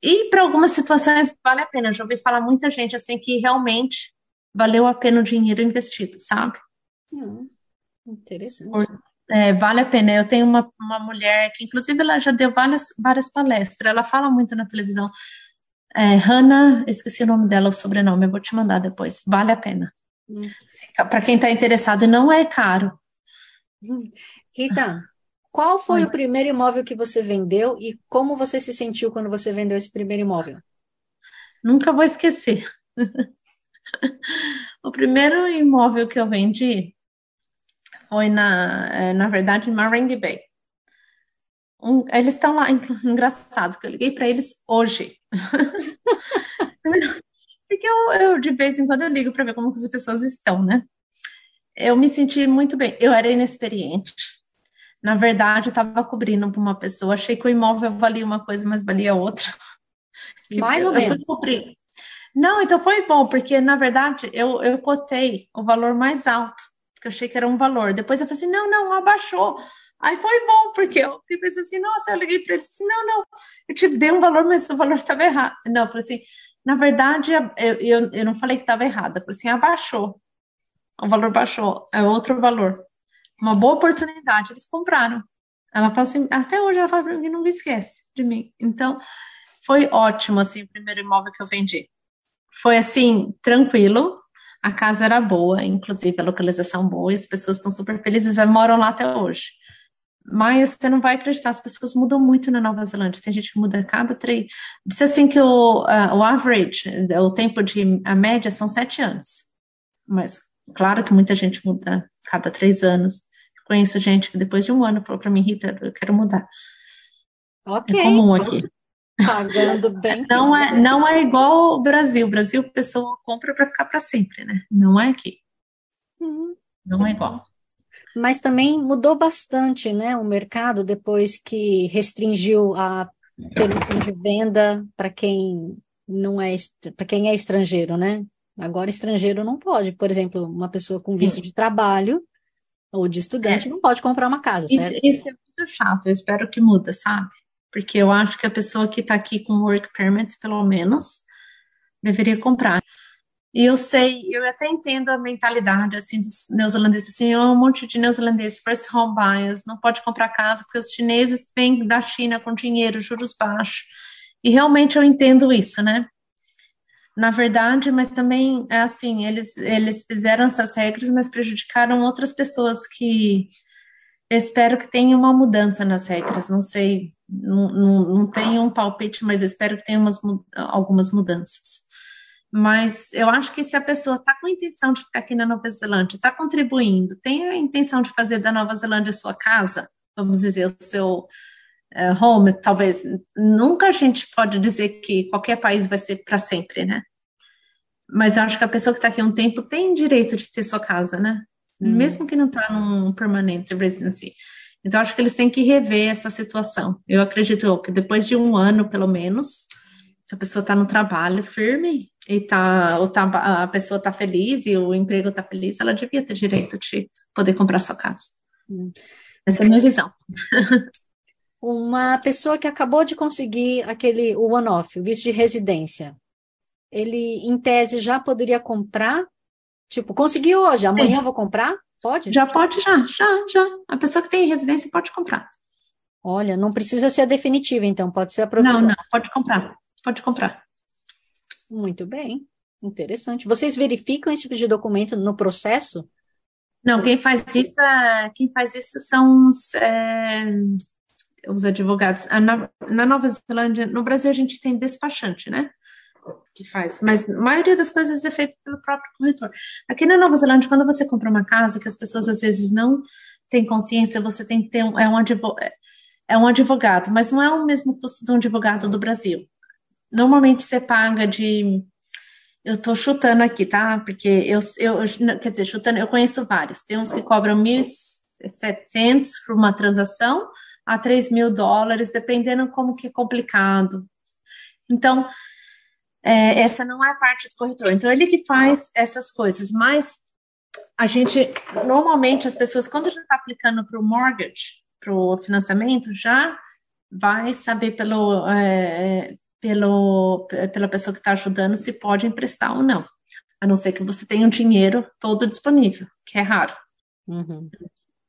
E para algumas situações vale a pena. Eu já ouvi falar muita gente assim que realmente valeu a pena o dinheiro investido, sabe? Hum, interessante. Por, é, vale a pena. Eu tenho uma, uma mulher que, inclusive, ela já deu várias, várias palestras. Ela fala muito na televisão é, Hannah, esqueci o nome dela, o sobrenome, eu vou te mandar depois. Vale a pena. Hum. Para quem está interessado, não é caro. Rita, qual foi Oi. o primeiro imóvel que você vendeu e como você se sentiu quando você vendeu esse primeiro imóvel? Nunca vou esquecer. o primeiro imóvel que eu vendi foi na, é, na verdade, em Marengue Bay. Um, eles estão lá, engraçado, que eu liguei para eles hoje. Porque eu, eu, de vez em quando, eu ligo para ver como as pessoas estão, né? Eu me senti muito bem. Eu era inexperiente. Na verdade, eu estava cobrindo para uma pessoa. Achei que o imóvel valia uma coisa, mas valia outra. Mais ou menos. Não, então foi bom, porque na verdade eu, eu cotei o valor mais alto, porque eu achei que era um valor. Depois eu falei assim: não, não, abaixou. Aí foi bom, porque eu pensei assim, nossa, eu liguei para ele assim, não, não, eu te dei um valor, mas o valor estava errado. Não, eu falei assim, na verdade, eu, eu, eu não falei que estava errado, eu falei assim, abaixou. O valor baixou, é outro valor. Uma boa oportunidade, eles compraram. Ela falou assim, até hoje ela fala para mim, não me esquece de mim. Então, foi ótimo, assim, o primeiro imóvel que eu vendi. Foi, assim, tranquilo, a casa era boa, inclusive a localização boa, e as pessoas estão super felizes, moram lá até hoje. Mas você não vai acreditar, as pessoas mudam muito na Nova Zelândia. Tem gente que muda a cada três. Disse assim que o, uh, o average, o tempo de a média são sete anos. Mas claro que muita gente muda cada três anos. Conheço gente que depois de um ano falou para mim, Rita, eu quero mudar. Ok. É comum aqui. Pagando bem. Não é, não é igual o Brasil. O Brasil, a pessoa compra para ficar para sempre, né? Não é aqui. Uhum. Não é igual mas também mudou bastante, né, o mercado depois que restringiu a permissão de venda para quem não é para quem é estrangeiro, né? Agora estrangeiro não pode, por exemplo, uma pessoa com visto de trabalho ou de estudante é. não pode comprar uma casa, certo? Isso, isso, é muito chato, eu espero que muda, sabe? Porque eu acho que a pessoa que está aqui com work permit, pelo menos, deveria comprar. E eu sei, eu até entendo a mentalidade assim dos neozelandeses, assim, um monte de neozelandeses, first home buyers, não pode comprar casa porque os chineses vêm da China com dinheiro, juros baixos. E realmente eu entendo isso, né? Na verdade, mas também é assim, eles eles fizeram essas regras, mas prejudicaram outras pessoas que eu espero que tenha uma mudança nas regras. Não sei, não, não, não tenho um palpite, mas espero que tenha umas, algumas mudanças. Mas eu acho que se a pessoa está com a intenção de ficar aqui na Nova Zelândia, está contribuindo, tem a intenção de fazer da Nova Zelândia sua casa, vamos dizer, o seu uh, home, talvez. Nunca a gente pode dizer que qualquer país vai ser para sempre, né? Mas eu acho que a pessoa que está aqui um tempo tem direito de ter sua casa, né? Hum. Mesmo que não está num permanente residency. Então, acho que eles têm que rever essa situação. Eu acredito que depois de um ano, pelo menos, a pessoa está no trabalho firme e tá, ou tá, a pessoa está feliz e o emprego está feliz, ela devia ter direito de poder comprar sua casa. Hum. Essa é a minha visão. Uma pessoa que acabou de conseguir aquele one-off, o visto de residência, ele, em tese, já poderia comprar? Tipo, consegui hoje, amanhã Sim. vou comprar? Pode? Já pode, já, já, já. A pessoa que tem residência pode comprar. Olha, não precisa ser a definitiva, então, pode ser a provisória. Não, não, pode comprar pode comprar. Muito bem, interessante. Vocês verificam esse tipo de documento no processo? Não, quem faz isso, é, quem faz isso são os, é, os advogados. Na, na Nova Zelândia, no Brasil a gente tem despachante, né? Que faz, mas a maioria das coisas é feita pelo próprio corretor. Aqui na Nova Zelândia, quando você compra uma casa, que as pessoas às vezes não têm consciência, você tem que ter um, é um, advogado, é um advogado, mas não é o mesmo custo de um advogado do Brasil normalmente você paga de. Eu tô chutando aqui, tá? Porque eu, eu, quer dizer, chutando, eu conheço vários. Tem uns que cobram 1.700 por uma transação a 3 mil dólares, dependendo como que é complicado. Então, é, essa não é parte do corretor. Então, ele que faz essas coisas, mas a gente, normalmente, as pessoas, quando já está aplicando para o mortgage, para o financiamento, já vai saber pelo, é, pelo, pela pessoa que está ajudando se pode emprestar ou não, a não ser que você tenha o dinheiro todo disponível, que é raro. Uhum.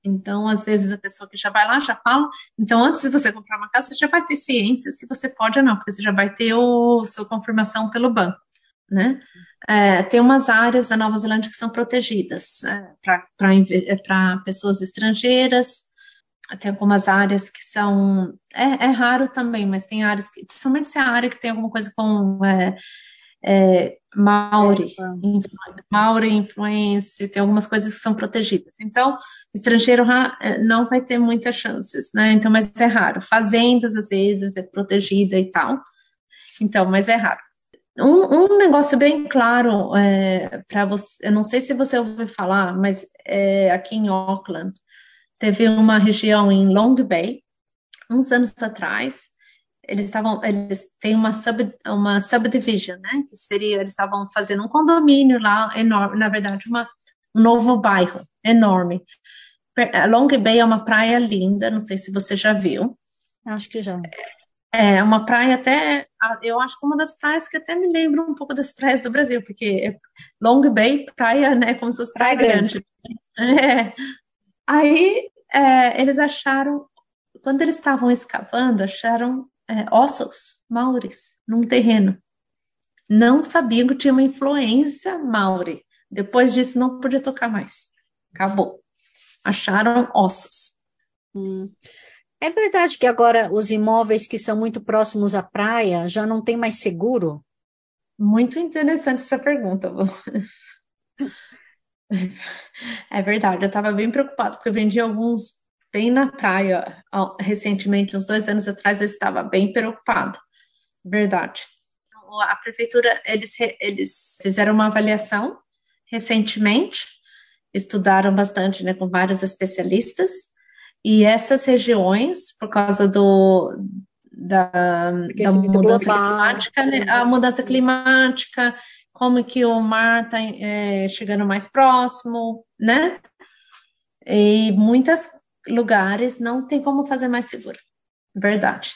Então, às vezes, a pessoa que já vai lá já fala. Então, antes de você comprar uma casa, você já vai ter ciência se você pode ou não, porque você já vai ter o sua confirmação pelo banco, né? É, tem umas áreas da Nova Zelândia que são protegidas é, para pessoas estrangeiras, tem algumas áreas que são. É, é, raro também, mas tem áreas que. Principalmente se é a área que tem alguma coisa com. É, é, Maori, influ, Maori influência, tem algumas coisas que são protegidas. Então, estrangeiro é, não vai ter muitas chances, né? Então, mas é raro. Fazendas, às vezes, é protegida e tal. Então, mas é raro. Um, um negócio bem claro é, para você, eu não sei se você ouviu falar, mas é, aqui em Auckland, teve uma região em Long Bay, uns anos atrás, eles estavam, eles têm uma, sub, uma subdivision, né, que seria, eles estavam fazendo um condomínio lá enorme, na verdade, uma, um novo bairro enorme. Long Bay é uma praia linda, não sei se você já viu. Acho que já. É uma praia até, eu acho que uma das praias que até me lembra um pouco das praias do Brasil, porque Long Bay, praia, né, como se fosse praia, praia grande. grande. É, Aí é, eles acharam, quando eles estavam escavando, acharam é, ossos maures num terreno. Não sabiam que tinha uma influência maure. Depois disso, não podia tocar mais. Acabou. Acharam ossos. Hum. É verdade que agora os imóveis que são muito próximos à praia já não tem mais seguro? Muito interessante essa pergunta. É verdade, eu estava bem preocupado, porque eu vendi alguns bem na praia recentemente, uns dois anos atrás, eu estava bem preocupado. Verdade. A prefeitura, eles, eles fizeram uma avaliação recentemente, estudaram bastante né, com vários especialistas, e essas regiões, por causa do, da, da mudança climática, né, a mudança climática, como que o mar está é, chegando mais próximo, né? E muitos lugares não tem como fazer mais seguro. Verdade.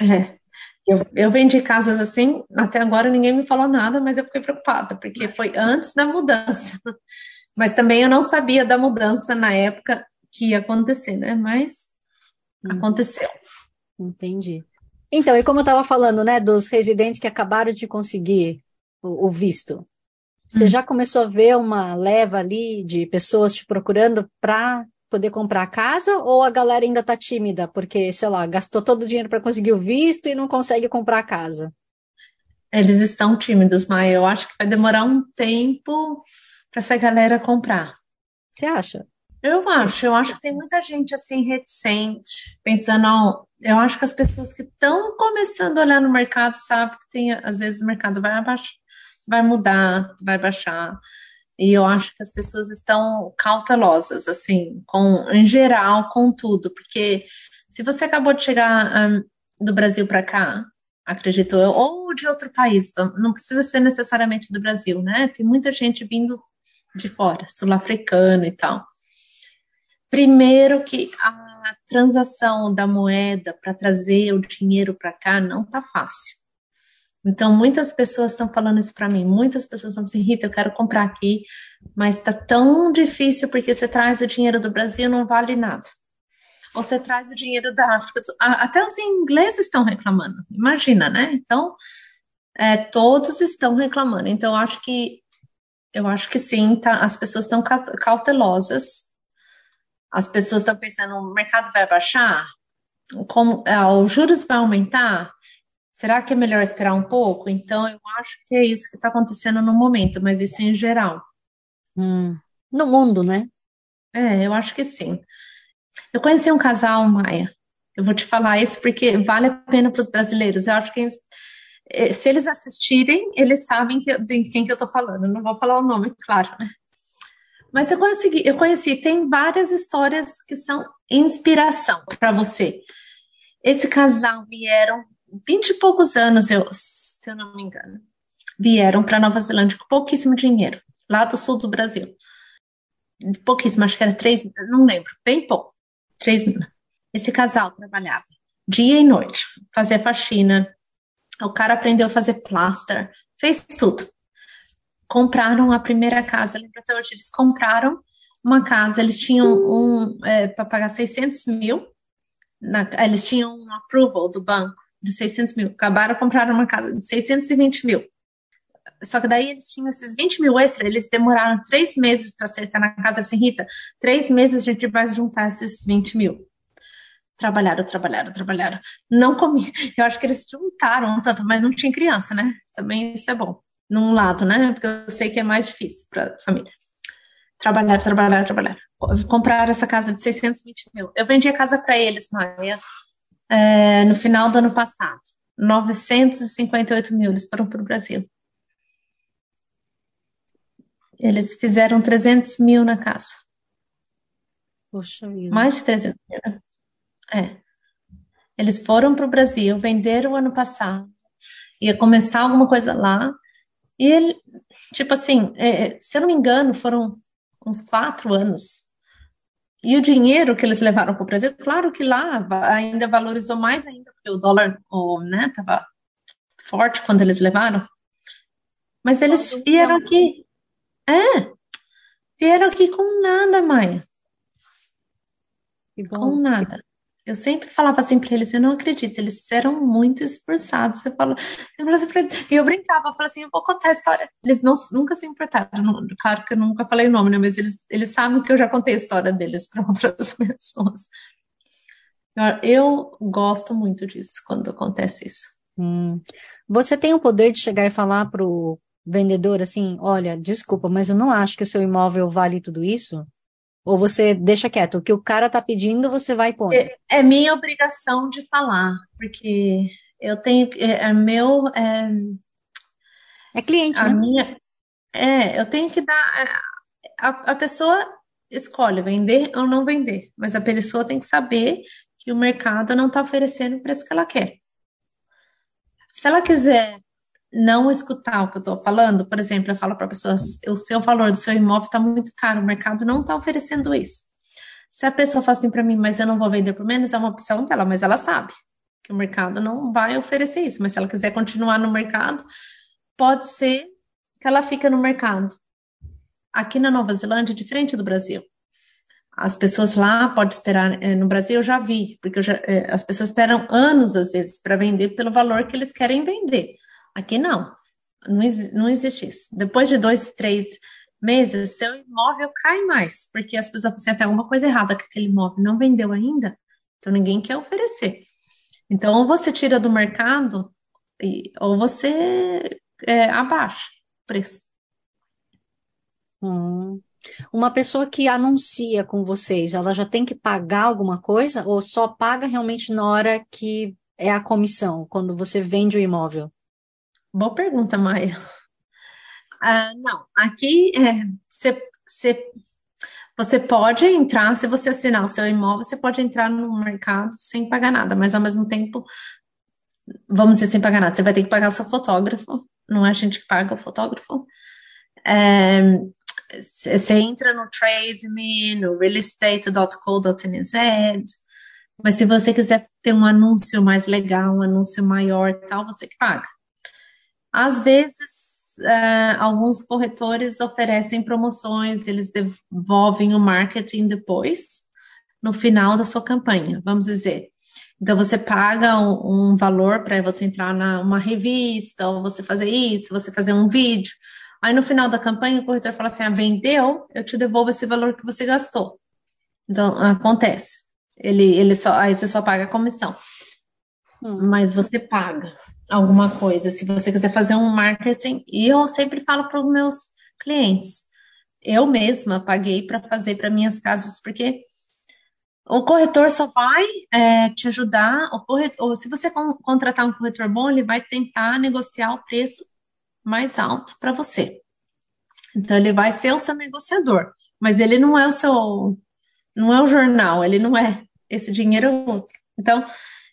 É. Eu, eu vendi casas assim, até agora ninguém me falou nada, mas eu fiquei preocupada, porque foi antes da mudança. Mas também eu não sabia da mudança na época que ia acontecer, né? Mas hum. aconteceu. Entendi. Então, e como eu estava falando, né, dos residentes que acabaram de conseguir o, o visto, você hum. já começou a ver uma leva ali de pessoas te procurando para poder comprar a casa ou a galera ainda está tímida porque, sei lá, gastou todo o dinheiro para conseguir o visto e não consegue comprar a casa? Eles estão tímidos, mas eu acho que vai demorar um tempo para essa galera comprar. Você acha? Eu acho, eu acho que tem muita gente assim reticente, pensando, ó, eu acho que as pessoas que estão começando a olhar no mercado sabem que tem, às vezes o mercado vai abaixar, vai mudar, vai baixar. E eu acho que as pessoas estão cautelosas, assim, com, em geral, com tudo, porque se você acabou de chegar um, do Brasil para cá, acredito eu, ou de outro país, não precisa ser necessariamente do Brasil, né? Tem muita gente vindo de fora, sul-africano e tal. Primeiro que a transação da moeda para trazer o dinheiro para cá não tá fácil. Então, muitas pessoas estão falando isso para mim. Muitas pessoas estão assim, Rita, eu quero comprar aqui, mas está tão difícil porque você traz o dinheiro do Brasil não vale nada. Ou você traz o dinheiro da África. Até os ingleses estão reclamando. Imagina, né? Então, é, todos estão reclamando. Então, eu acho que eu acho que sim, tá, as pessoas estão cautelosas. As pessoas estão pensando, o mercado vai baixar? Como, é, os juros vai aumentar? Será que é melhor esperar um pouco? Então, eu acho que é isso que está acontecendo no momento, mas isso em geral. Hum, no mundo, né? É, eu acho que sim. Eu conheci um casal, Maia. Eu vou te falar isso porque vale a pena para os brasileiros. Eu acho que eh, se eles assistirem, eles sabem que, de quem que eu estou falando. Eu não vou falar o nome, claro, né? Mas eu consegui, eu conheci, tem várias histórias que são inspiração para você. Esse casal vieram vinte e poucos anos, eu, se eu não me engano, vieram para Nova Zelândia com pouquíssimo dinheiro, lá do sul do Brasil. Pouquíssimo, acho que era três, não lembro, bem pouco, três mil. Esse casal trabalhava dia e noite, fazia faxina, o cara aprendeu a fazer plaster, fez tudo. Compraram a primeira casa, lembro até hoje, eles compraram uma casa, eles tinham um, é, para pagar 600 mil, na, eles tinham um approval do banco de 600 mil. Acabaram de comprar uma casa de 620 mil. Só que daí eles tinham esses 20 mil extra, eles demoraram três meses para acertar na casa. assim, Rita, três meses a gente vai juntar esses 20 mil. Trabalharam, trabalharam, trabalharam. Não comi. Eu acho que eles juntaram tanto, mas não tinha criança, né? Também isso é bom. Num lado, né? Porque eu sei que é mais difícil para família. Trabalharam, trabalharam, trabalharam. Compraram essa casa de 620 mil. Eu vendi a casa para eles, Maia é, no final do ano passado. 958 mil, eles foram para o Brasil. Eles fizeram 300 mil na casa. Poxa vida. Mais de 300 mil. Né? É. Eles foram para o Brasil, venderam ano passado. Ia começar alguma coisa lá. E ele, tipo assim, é, se eu não me engano, foram uns quatro anos e o dinheiro que eles levaram para o Brasil, claro que lá ainda valorizou mais ainda, porque o dólar estava né, forte quando eles levaram. Mas eles vieram aqui. É, vieram aqui com nada, Maia. Com nada. Eu sempre falava assim para eles, eu não acredito, eles eram muito esforçados. Eu falo, e eu brincava, eu falava assim, eu vou contar a história. Eles não, nunca se importaram, claro que eu nunca falei o nome, né? Mas eles, eles sabem que eu já contei a história deles para outras pessoas. Eu gosto muito disso quando acontece isso. Hum. Você tem o poder de chegar e falar pro vendedor assim, olha, desculpa, mas eu não acho que o seu imóvel vale tudo isso? Ou você deixa quieto? O que o cara tá pedindo, você vai pôr? É, é minha obrigação de falar, porque eu tenho. É, é meu. É, é cliente, a né? minha. É, eu tenho que dar. É, a, a pessoa escolhe vender ou não vender, mas a pessoa tem que saber que o mercado não está oferecendo o preço que ela quer. Se ela quiser não escutar o que eu estou falando, por exemplo, eu falo para pessoas, o seu valor do seu imóvel está muito caro, o mercado não está oferecendo isso. Se a pessoa fala assim para mim, mas eu não vou vender por menos, é uma opção dela, mas ela sabe que o mercado não vai oferecer isso. Mas se ela quiser continuar no mercado, pode ser que ela fique no mercado. Aqui na Nova Zelândia, diferente do Brasil. As pessoas lá podem esperar, eh, no Brasil eu já vi, porque já, eh, as pessoas esperam anos, às vezes, para vender pelo valor que eles querem vender. Aqui não, não, não existe isso. Depois de dois, três meses, seu imóvel cai mais, porque as pessoas pensam, tem alguma coisa errada com aquele imóvel, não vendeu ainda, então ninguém quer oferecer. Então, ou você tira do mercado, ou você é, abaixa o preço. Hum. Uma pessoa que anuncia com vocês, ela já tem que pagar alguma coisa ou só paga realmente na hora que é a comissão, quando você vende o imóvel? Boa pergunta, Maia. Ah, não, aqui é, você, você, você pode entrar, se você assinar o seu imóvel, você pode entrar no mercado sem pagar nada, mas ao mesmo tempo, vamos dizer sem pagar nada, você vai ter que pagar o seu fotógrafo, não é a gente que paga o fotógrafo. É, você entra no TradeMe, no realestate.co.nz, mas se você quiser ter um anúncio mais legal, um anúncio maior tal, você que paga. Às vezes, uh, alguns corretores oferecem promoções, eles devolvem o marketing depois, no final da sua campanha, vamos dizer. Então, você paga um, um valor para você entrar numa revista, ou você fazer isso, você fazer um vídeo. Aí, no final da campanha, o corretor fala assim: ah, vendeu, eu te devolvo esse valor que você gastou. Então, acontece. Ele, ele só, aí você só paga a comissão. Hum. Mas você paga alguma coisa. Se você quiser fazer um marketing, e eu sempre falo para os meus clientes, eu mesma paguei para fazer para minhas casas, porque o corretor só vai é, te ajudar, o corretor, se você contratar um corretor bom, ele vai tentar negociar o preço mais alto para você. Então ele vai ser o seu negociador, mas ele não é o seu, não é o jornal, ele não é esse dinheiro é outro. Então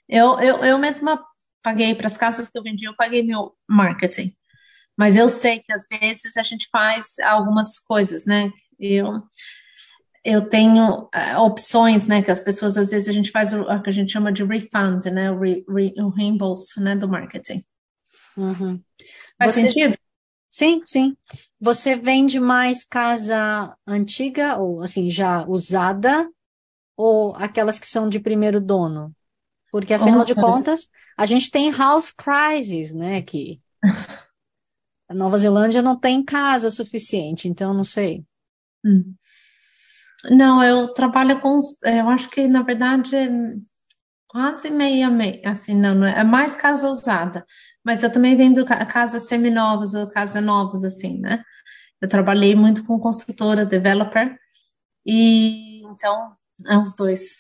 eu, eu, eu mesma paguei para as casas que eu vendi, eu paguei meu marketing. Mas eu sei que às vezes a gente faz algumas coisas, né? Eu, eu tenho uh, opções, né? Que as pessoas, às vezes, a gente faz o, o que a gente chama de refund, né? O, re, re, o reembolso, né? Do marketing. Uhum. Faz Você... sentido? Sim, sim. Você vende mais casa antiga, ou assim, já usada, ou aquelas que são de primeiro dono? Porque, afinal de contas, a gente tem house crisis, né, aqui. A Nova Zelândia não tem casa suficiente, então não sei. Hum. Não, eu trabalho com, eu acho que na verdade é quase meia meia, assim, não, não é, é mais casa usada, mas eu também vendo casas seminovas ou casas novas, assim, né? Eu trabalhei muito com construtora, developer, e então é os dois.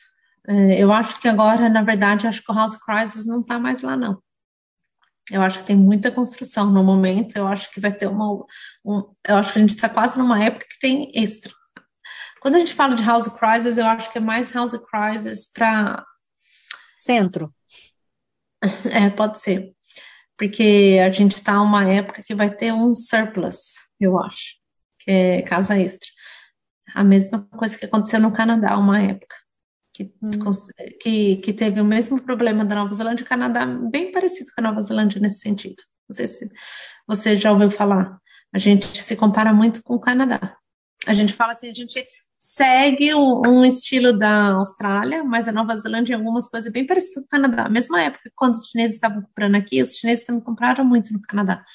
É, eu acho que agora, na verdade, acho que o House Crisis não está mais lá, não. Eu acho que tem muita construção no momento. Eu acho que vai ter uma. Um, eu acho que a gente está quase numa época que tem extra. Quando a gente fala de House Crisis, eu acho que é mais House Crisis para. Centro. É, pode ser. Porque a gente está numa época que vai ter um surplus, eu acho, que é casa extra. A mesma coisa que aconteceu no Canadá, uma época que, hum. que, que teve o mesmo problema da Nova Zelândia o Canadá, bem parecido com a Nova Zelândia nesse sentido. Não sei se você já ouviu falar. A gente se compara muito com o Canadá. A gente fala assim, a gente segue um, um estilo da Austrália, mas a Nova Zelândia em algumas coisas bem parecidas com o Canadá. Mesma época, quando os chineses estavam comprando aqui, os chineses também compraram muito no Canadá.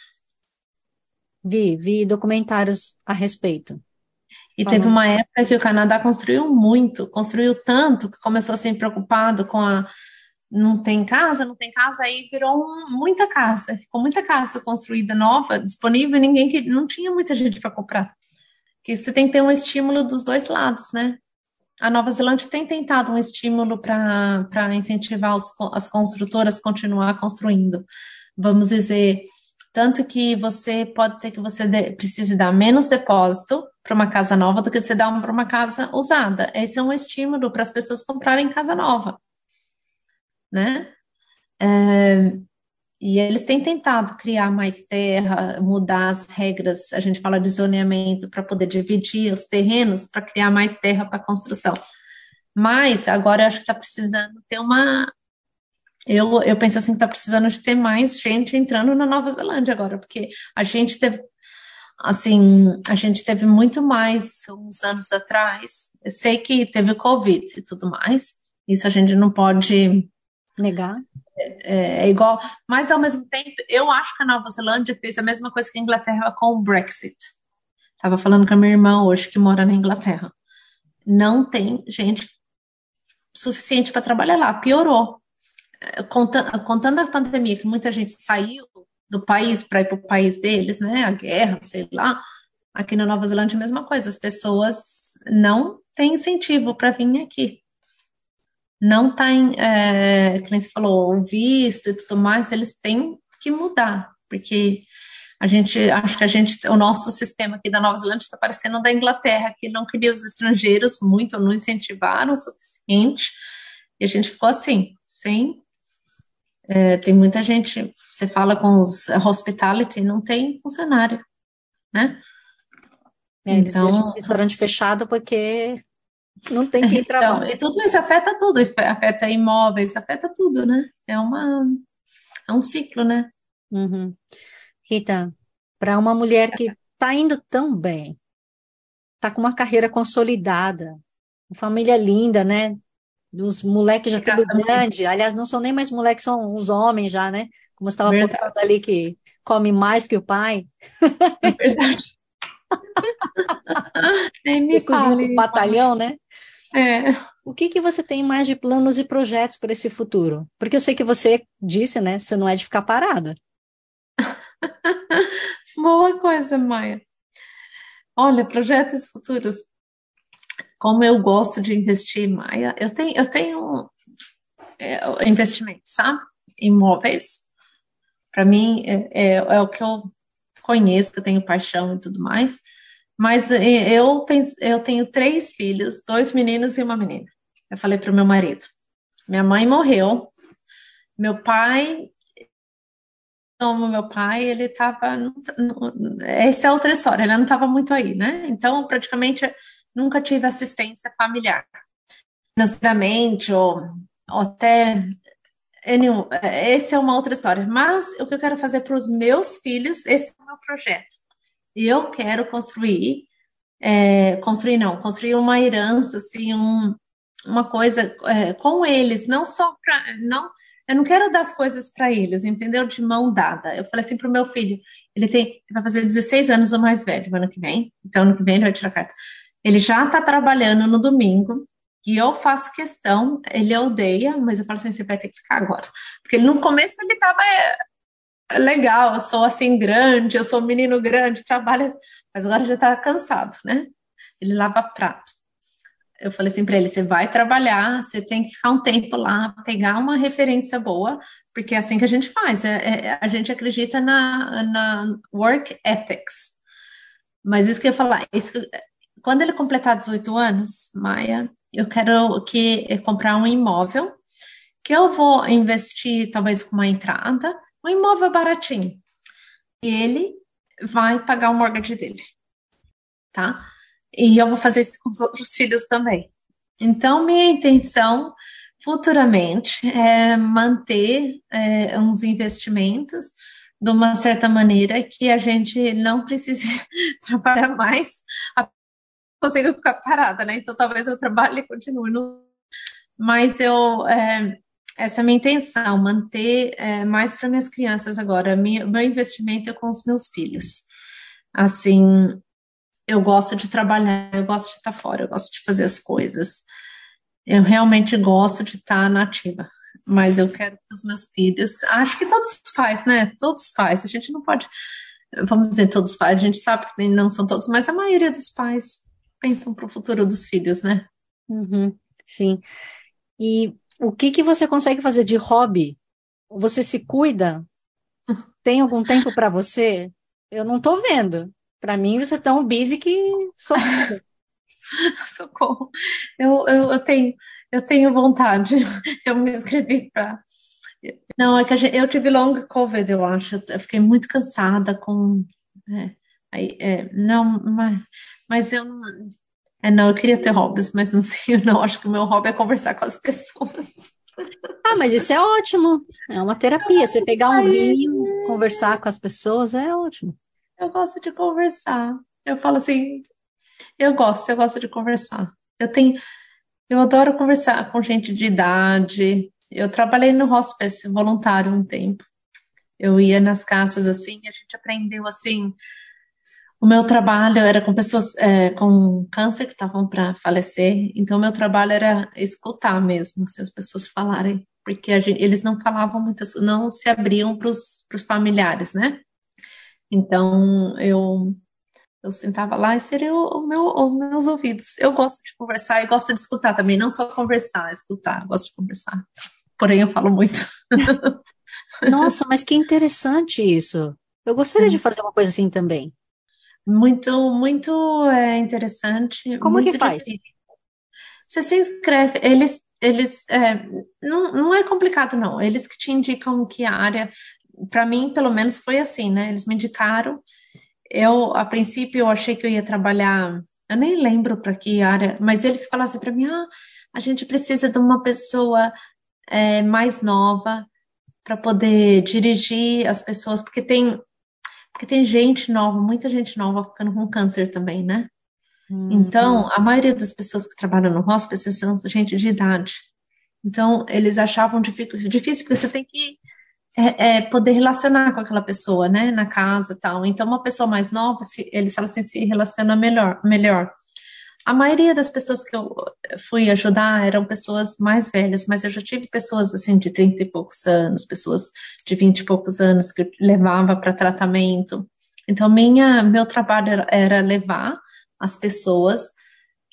Vi, vi documentários a respeito. E teve uma época que o Canadá construiu muito, construiu tanto que começou a ser preocupado com a não tem casa, não tem casa, aí virou muita casa, ficou muita casa construída nova, disponível, ninguém que não tinha muita gente para comprar. Que você tem que ter um estímulo dos dois lados, né? A Nova Zelândia tem tentado um estímulo para incentivar os, as construtoras a continuar construindo. Vamos dizer, tanto que você pode ser que você de, precise dar menos depósito para uma casa nova do que você dar para uma casa usada. Esse é um estímulo para as pessoas comprarem casa nova, né? É, E eles têm tentado criar mais terra, mudar as regras, a gente fala de zoneamento, para poder dividir os terrenos, para criar mais terra para construção. Mas agora eu acho que está precisando ter uma. Eu, eu penso assim que está precisando de ter mais gente entrando na Nova Zelândia agora, porque a gente teve assim, a gente teve muito mais uns anos atrás. Eu sei que teve Covid e tudo mais, isso a gente não pode negar. É, é, igual, mas ao mesmo tempo, eu acho que a Nova Zelândia fez a mesma coisa que a Inglaterra com o Brexit. Estava falando com a minha irmã hoje que mora na Inglaterra. Não tem gente suficiente para trabalhar lá, piorou. Contando, contando a pandemia, que muita gente saiu do país para ir para o país deles, né? A guerra, sei lá. Aqui na Nova Zelândia, a mesma coisa. As pessoas não têm incentivo para vir aqui. Não tem, é, que nem você falou, o visto e tudo mais, eles têm que mudar, porque a gente, acho que a gente, o nosso sistema aqui da Nova Zelândia está parecendo da Inglaterra, que não queria os estrangeiros muito, não incentivaram o suficiente, e a gente ficou assim, sem é, tem muita gente, você fala com os hospitality, não tem funcionário, né? É, então, o restaurante fechado porque não tem quem. Então, e tudo isso afeta tudo, afeta imóveis, afeta tudo, né? É uma é um ciclo, né? Uhum. Rita, para uma mulher que está indo tão bem, está com uma carreira consolidada, uma família linda, né? Os moleques já tudo grande. Aliás, não são nem mais moleques, são os homens já, né? Como você estava apontando ali que come mais que o pai. É verdade. Me cozinha batalhão, né? É. O que, que você tem mais de planos e projetos para esse futuro? Porque eu sei que você disse, né? Você não é de ficar parada. Boa coisa, Maia. Olha, projetos futuros como eu gosto de investir, Maia, eu tenho, eu tenho é, investimentos, sabe? Imóveis. Para mim, é, é, é, o que eu conheço, que eu tenho paixão e tudo mais. Mas é, eu, eu tenho três filhos, dois meninos e uma menina. Eu falei para o meu marido. Minha mãe morreu. Meu pai como meu pai, ele estava. Essa é outra história, ele não estava muito aí, né? Então, praticamente, nunca tive assistência familiar, financeiramente ou, ou até. Anyway, essa é uma outra história. Mas o que eu quero fazer para os meus filhos, esse é o meu projeto. E eu quero construir, é, construir não, construir uma herança, assim, um, uma coisa é, com eles, não só para. Não, eu não quero dar as coisas para eles, entendeu? De mão dada. Eu falei assim para o meu filho, ele tem, vai fazer 16 anos ou mais velho ano que vem, então ano que vem ele vai tirar carta. Ele já está trabalhando no domingo e eu faço questão, ele odeia, mas eu falo assim, você vai ter que ficar agora. Porque no começo ele estava é, legal, eu sou assim grande, eu sou um menino grande, trabalha, mas agora já está cansado, né? Ele lava prato. Eu falei assim para ele, você vai trabalhar, você tem que ficar um tempo lá, pegar uma referência boa, porque é assim que a gente faz, é, é, a gente acredita na, na work ethics. Mas isso que eu ia falar, isso, quando ele completar 18 anos, Maia, eu quero que comprar um imóvel que eu vou investir talvez com uma entrada, um imóvel baratinho. E ele vai pagar o mortgage dele, tá? E eu vou fazer isso com os outros filhos também. Então, minha intenção futuramente é manter é, uns investimentos de uma certa maneira que a gente não precise trabalhar mais consigo ficar parada, né? Então talvez eu trabalhe e continue no. Mas eu. É, essa é a minha intenção, manter é, mais para minhas crianças agora. Minha, meu investimento é com os meus filhos. Assim, eu gosto de trabalhar, eu gosto de estar fora, eu gosto de fazer as coisas. Eu realmente gosto de estar nativa, mas eu quero que os meus filhos, acho que todos os pais, né? Todos os pais, a gente não pode, vamos dizer todos os pais, a gente sabe que não são todos, mas a maioria dos pais pensam para o futuro dos filhos, né? Uhum, sim. E o que que você consegue fazer de hobby? Você se cuida? Tem algum tempo para você? Eu não estou vendo. Para mim, você é tão busy que socorro. socorro. Eu, eu, eu, tenho, eu tenho vontade. Eu me inscrevi para Não, é que gente, eu tive long COVID, eu acho. Eu fiquei muito cansada com. É, aí, é, não, mas, mas eu não. É, não, eu queria ter hobbies, mas não tenho, não. Acho que o meu hobby é conversar com as pessoas. Ah, mas isso é ótimo. É uma terapia. Você pegar um vinho, conversar com as pessoas, é ótimo. Eu gosto de conversar. Eu falo assim, eu gosto, eu gosto de conversar. Eu tenho, eu adoro conversar com gente de idade. Eu trabalhei no hospice voluntário um tempo. Eu ia nas casas assim, a gente aprendeu assim. O meu trabalho era com pessoas é, com câncer que estavam para falecer, então o meu trabalho era escutar mesmo, se as pessoas falarem, porque gente, eles não falavam muito, não se abriam para os familiares, né? Então eu eu sentava lá e seria o, o meu, os meus ouvidos. Eu gosto de conversar e gosto de escutar também, não só conversar, escutar, gosto de conversar. Porém, eu falo muito. Nossa, mas que interessante isso. Eu gostaria de fazer uma coisa assim também. Muito, muito é, interessante. Como muito que faz? difícil. Você se inscreve, eles, eles é, não, não é complicado, não. Eles que te indicam que área. Para mim, pelo menos, foi assim, né? Eles me indicaram eu, a princípio, eu achei que eu ia trabalhar, eu nem lembro para que área, mas eles falassem para mim, ah, a gente precisa de uma pessoa é, mais nova para poder dirigir as pessoas, porque tem, porque tem gente nova, muita gente nova ficando com câncer também, né? Uhum. Então, a maioria das pessoas que trabalham no hospice são gente de idade. Então, eles achavam difícil, difícil porque você tem que é, é, poder relacionar com aquela pessoa, né, na casa tal. Então, uma pessoa mais nova, se, eles falam assim, se relaciona melhor, melhor. A maioria das pessoas que eu fui ajudar eram pessoas mais velhas, mas eu já tive pessoas assim de 30 e poucos anos, pessoas de 20 e poucos anos que eu levava para tratamento. Então, minha, meu trabalho era, levar as pessoas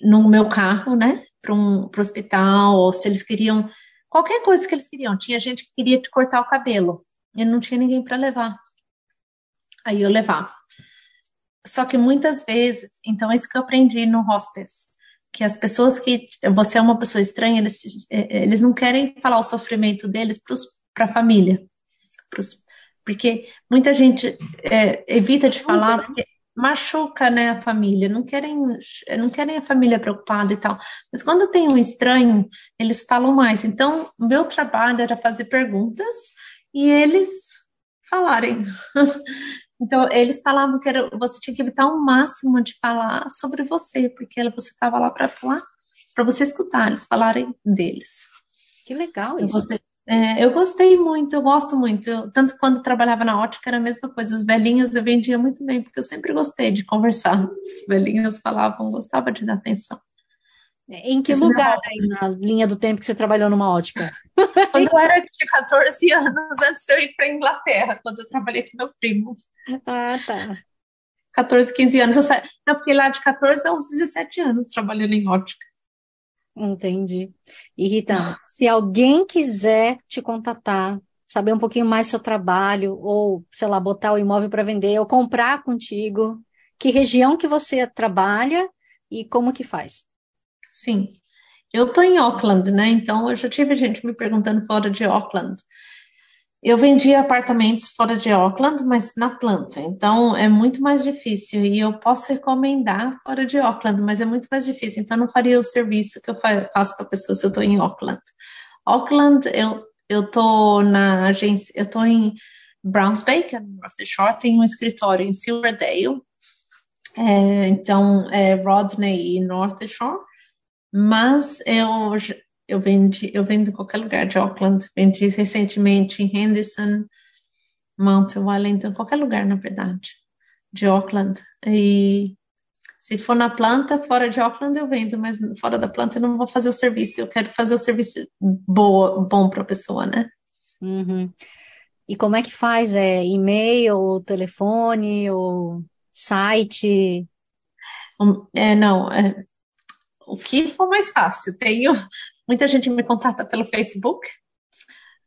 no meu carro, né, para um pro hospital, ou se eles queriam qualquer coisa que eles queriam. Tinha gente que queria te cortar o cabelo e não tinha ninguém para levar. Aí eu levava. Só que muitas vezes, então é isso que eu aprendi no hospice, que as pessoas que você é uma pessoa estranha, eles, é, eles não querem falar o sofrimento deles para a família, pros, porque muita gente é, evita de falar né? porque machuca, né, a família, não querem, não querem a família preocupada e tal. Mas quando tem um estranho, eles falam mais. Então, meu trabalho era fazer perguntas e eles falarem. Então, eles falavam que era, você tinha que evitar o máximo de falar sobre você, porque você estava lá para falar, para você escutar, eles falarem deles. Que legal isso. Você, é, eu gostei muito, eu gosto muito. Eu, tanto quando trabalhava na ótica era a mesma coisa. Os velhinhos eu vendia muito bem, porque eu sempre gostei de conversar. Os velhinhos falavam, gostava de dar atenção. É, em que Isso lugar aí na linha do tempo que você trabalhou numa ótica? Quando eu era de 14 anos, antes de eu ir para a Inglaterra, quando eu trabalhei com meu primo. Ah, tá. 14, 15 anos. Eu, sa... eu fiquei lá de 14 aos 17 anos trabalhando em ótica. Entendi. E Rita, se alguém quiser te contatar, saber um pouquinho mais do seu trabalho, ou, sei lá, botar o imóvel para vender, ou comprar contigo, que região que você trabalha e como que faz? Sim. Eu estou em Auckland, né? Então eu já tive gente me perguntando fora de Auckland. Eu vendia apartamentos fora de Auckland, mas na planta, então é muito mais difícil. E eu posso recomendar fora de Auckland, mas é muito mais difícil. Então eu não faria o serviço que eu faço para pessoas se eu estou em Auckland. Auckland, eu eu estou na agência, eu estou em Browns Bay, que é no North Shore, tem um escritório em Silverdale. É, então é Rodney e North Shore. Mas eu eu vendi, eu vendo em qualquer lugar de Auckland, vendi recentemente em Henderson, Mount Wellington, qualquer lugar, na verdade, de Auckland. E se for na planta, fora de Auckland eu vendo, mas fora da planta eu não vou fazer o serviço. Eu quero fazer o serviço boa, bom para a pessoa, né? Uhum. E como é que faz? É e-mail, telefone, ou site? É, não, é, o que for mais fácil. Tenho Muita gente me contata pelo Facebook,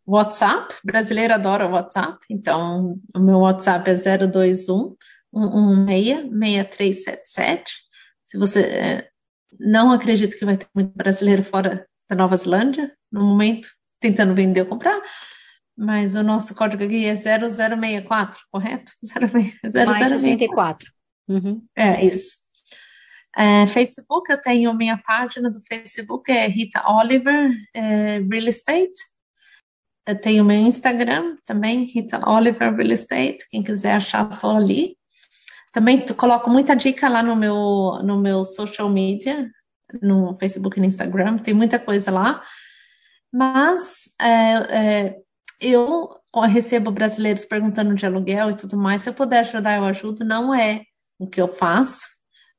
WhatsApp, brasileiro adora WhatsApp, então o meu WhatsApp é 021 116 6377. Se você é, não acredita que vai ter muito brasileiro fora da Nova Zelândia, no momento, tentando vender ou comprar, mas o nosso código aqui é 0064, correto? 0064. Mais 64. Uhum. É, isso. É, Facebook, eu tenho minha página do Facebook, é Rita Oliver é, Real Estate. Eu tenho meu Instagram também, Rita Oliver Real Estate. Quem quiser achar, estou ali. Também coloco muita dica lá no meu, no meu social media, no Facebook e no Instagram, tem muita coisa lá. Mas é, é, eu recebo brasileiros perguntando de aluguel e tudo mais. Se eu puder ajudar, eu ajudo. Não é o que eu faço,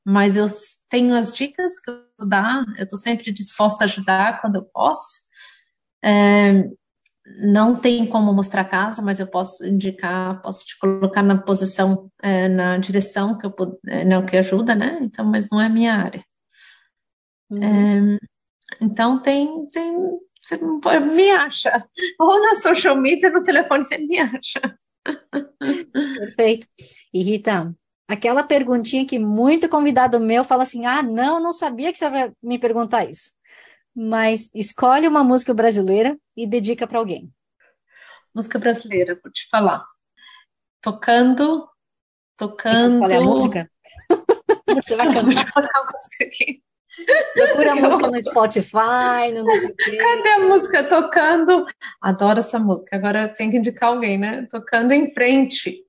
mas eu tenho as dicas que eu posso dar. Eu estou sempre disposta a ajudar quando eu posso. É, não tem como mostrar casa, mas eu posso indicar, posso te colocar na posição, é, na direção que eu é, não que ajuda, né? Então, mas não é minha área. Uhum. É, então tem, tem, você me acha, ou na social media, no telefone você me acha. Perfeito. E Rita, aquela perguntinha que muito convidado meu fala assim: ah, não, não sabia que você vai me perguntar isso mas escolhe uma música brasileira e dedica para alguém. Música brasileira, vou te falar. Tocando, tocando. Qual é a música? Você vai cantar a música aqui. Procura a música no Spotify, no não sei o quê. Cadê a música? Tocando. Adoro essa música. Agora tem que indicar alguém, né? Tocando em frente.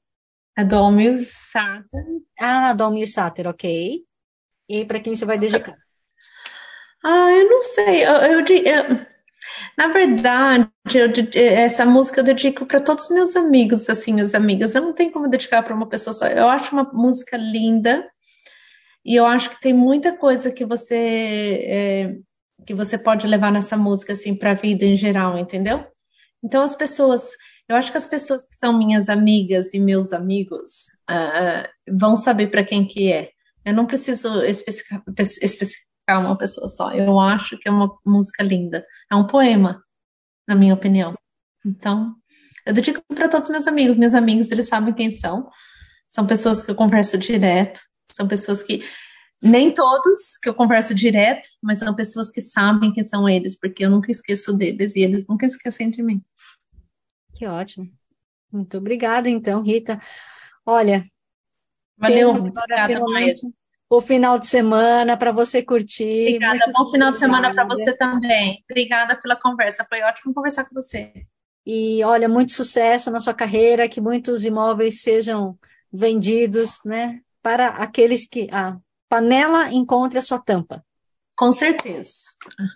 Do Almir Sater. Ah, do Almir Sater, ok. E para quem você vai dedicar? Ah, eu não sei. Eu, eu, eu na verdade, eu, essa música eu dedico para todos os meus amigos, assim, as amigas. Eu não tenho como dedicar para uma pessoa só. Eu acho uma música linda e eu acho que tem muita coisa que você é, que você pode levar nessa música assim para a vida em geral, entendeu? Então as pessoas, eu acho que as pessoas que são minhas amigas e meus amigos uh, vão saber para quem que é. Eu não preciso especificar, especificar uma pessoa só. Eu acho que é uma música linda. É um poema, na minha opinião. Então, eu dedico para todos os meus amigos. Meus amigos, eles sabem quem são. São pessoas que eu converso direto. São pessoas que. Nem todos que eu converso direto, mas são pessoas que sabem quem são eles, porque eu nunca esqueço deles e eles nunca esquecem de mim. Que ótimo. Muito obrigada, então, Rita. Olha, Valeu, obrigada, o final de semana para você curtir. Obrigada, bom final de semana para você também. Obrigada pela conversa, foi ótimo conversar com você. E olha, muito sucesso na sua carreira, que muitos imóveis sejam vendidos, né? Para aqueles que a panela encontre a sua tampa. Com certeza,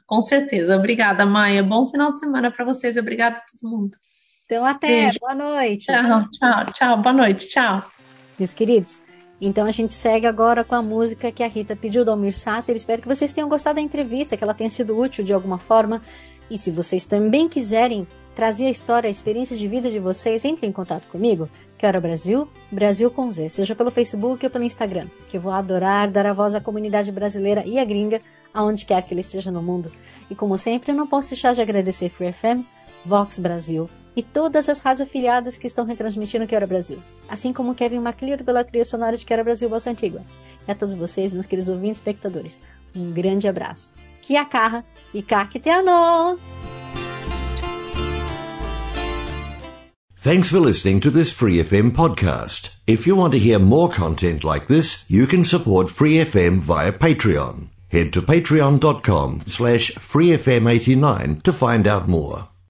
com certeza. Obrigada, Maia. Bom final de semana para vocês. Obrigada a todo mundo. Então, até. Beijo. Boa noite. Tchau, tchau, tchau. Boa noite. Tchau. Meus queridos, então a gente segue agora com a música que a Rita pediu do Almir Sater. Espero que vocês tenham gostado da entrevista, que ela tenha sido útil de alguma forma. E se vocês também quiserem trazer a história, a experiência de vida de vocês, entre em contato comigo. Quero Brasil, Brasil com Z, seja pelo Facebook ou pelo Instagram, que eu vou adorar dar a voz à comunidade brasileira e à gringa, aonde quer que ele esteja no mundo. E como sempre, eu não posso deixar de agradecer Free FM, Vox Brasil, e todas as rádios afiliadas que estão retransmitindo Quero Brasil, assim como Kevin MacLeod pela trilha sonora de Quero Brasil Bossa Antigua. E a todos vocês, meus queridos ouvintes e espectadores, um grande abraço. Kia kaha e kakiteano! Thanks for listening to this Free FM podcast. If you want to hear more content like this, you can support Free FM via Patreon. Head to patreon.com slash freefm89 to find out more.